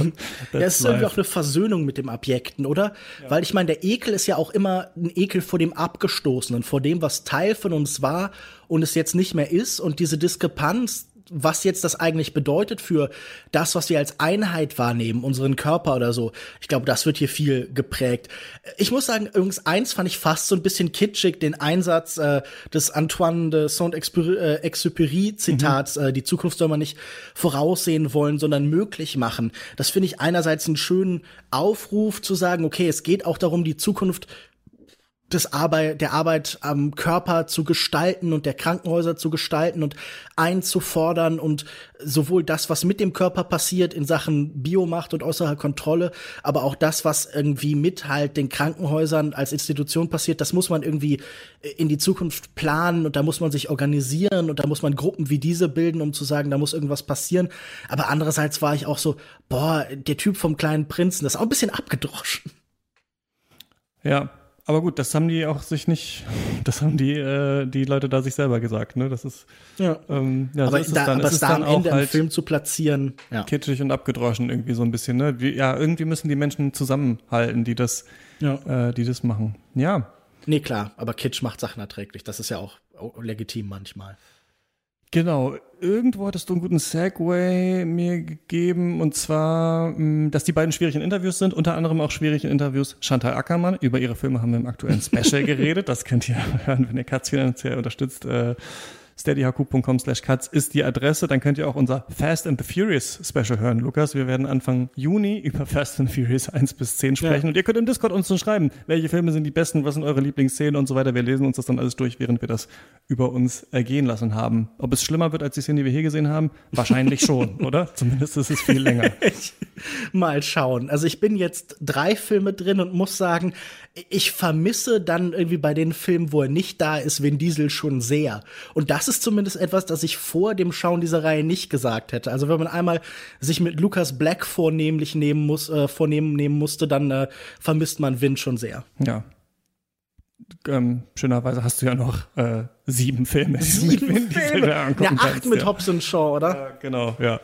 Ja, es ist irgendwie life. auch eine Versöhnung mit dem Objekten, oder? Weil ich meine, der Ekel ist ja auch immer ein Ekel vor dem Abgestoßenen, vor dem, was Teil von uns war und es jetzt nicht mehr ist. Und diese Diskrepanz, was jetzt das eigentlich bedeutet für das, was wir als Einheit wahrnehmen, unseren Körper oder so. Ich glaube, das wird hier viel geprägt. Ich muss sagen, übrigens eins fand ich fast so ein bisschen kitschig, den Einsatz äh, des Antoine de Saint-Exupéry-Zitats, äh, die Zukunft soll man nicht voraussehen wollen, sondern möglich machen. Das finde ich einerseits einen schönen Aufruf zu sagen, okay, es geht auch darum, die Zukunft des Arbeit, der Arbeit am Körper zu gestalten und der Krankenhäuser zu gestalten und einzufordern und sowohl das, was mit dem Körper passiert in Sachen Biomacht und äußerer Kontrolle, aber auch das, was irgendwie mit halt den Krankenhäusern als Institution passiert, das muss man irgendwie in die Zukunft planen und da muss man sich organisieren und da muss man Gruppen wie diese bilden, um zu sagen, da muss irgendwas passieren. Aber andererseits war ich auch so, boah, der Typ vom kleinen Prinzen, das ist auch ein bisschen abgedroschen. Ja, aber gut, das haben die auch sich nicht, das haben die, äh, die Leute da sich selber gesagt, ne? Das ist, Ja. ähm, ja, aber so ist es da, dann. aber es es ist da dann am auch Ende im halt Film zu platzieren, ja. kitschig und abgedroschen irgendwie so ein bisschen, ne? Wie, ja, irgendwie müssen die Menschen zusammenhalten, die das, ja. äh, die das machen. Ja, Nee, klar, aber Kitsch macht Sachen erträglich. Das ist ja auch auch legitim manchmal. Genau, irgendwo hattest du einen guten Segway mir gegeben und zwar, mh, dass die beiden schwierig in Interviews sind, unter anderem auch schwierig in Interviews Chantal Ackermann. Über ihre Filme haben wir im aktuellen Special [laughs] geredet, das könnt ihr [laughs] hören, wenn ihr Katz finanziell unterstützt. Äh, steadyhq.com slash cuts ist die Adresse. Dann könnt ihr auch unser Fast and the Furious Special hören, Lukas. Wir werden Anfang Juni über Fast and Furious 1 bis 10 sprechen. Ja. Und ihr könnt im Discord uns dann schreiben, welche Filme sind die besten, was sind eure Lieblingsszenen und so weiter. Wir lesen uns das dann alles durch, während wir das über uns ergehen lassen haben. Ob es schlimmer wird als die Szenen, die wir hier gesehen haben? Wahrscheinlich [laughs] schon, oder? Zumindest ist es viel länger. [laughs] Mal schauen. Also ich bin jetzt drei Filme drin und muss sagen, ich vermisse dann irgendwie bei den Filmen, wo er nicht da ist, Vin Diesel schon sehr. Und das ist zumindest etwas, das ich vor dem Schauen dieser Reihe nicht gesagt hätte. Also wenn man einmal sich mit Lucas Black vornehmlich nehmen muss, äh, vornehmen nehmen musste, dann äh, vermisst man Vin schon sehr. Ja. Ähm, schönerweise hast du ja noch äh, sieben Filme. die du mit Filme. da angucken Ja, acht kannst, mit ja. Hobbs und Shaw, oder? Ja, genau, ja.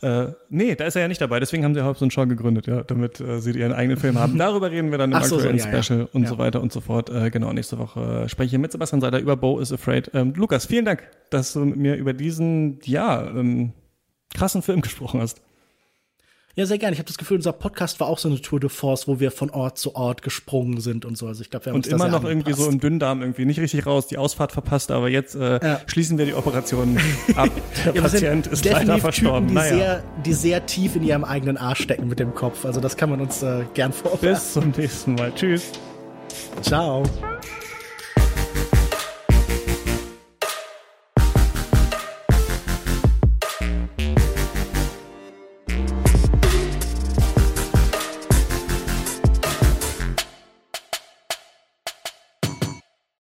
Äh, nee, da ist er ja nicht dabei, deswegen haben sie Hobbs und Shaw gegründet, ja, damit äh, sie ihren eigenen Film haben. [laughs] Darüber reden wir dann im Ach so, so, aktuellen ja, ja. Special und so weiter und so fort. Äh, genau, nächste Woche äh, spreche ich mit Sebastian Seiler über Bo is Afraid. Ähm, Lukas, vielen Dank, dass du mit mir über diesen, ja, ähm, krassen Film gesprochen hast. Ja, sehr gerne. Ich habe das Gefühl, unser Podcast war auch so eine Tour de Force, wo wir von Ort zu Ort gesprungen sind und so. Also ich glaube, wir haben Und uns immer noch irgendwie so angepasst. im Dünndarm irgendwie nicht richtig raus, die Ausfahrt verpasst, aber jetzt äh, Ja. schließen wir die Operation [laughs] ab. Der Ja, Patient ist leider verstorben. Typen, die, naja, sehr, die sehr tief in ihrem eigenen Arsch stecken mit dem Kopf. Also das kann man uns äh, gern vorwerfen. bis zum nächsten Mal. Tschüss. Ciao.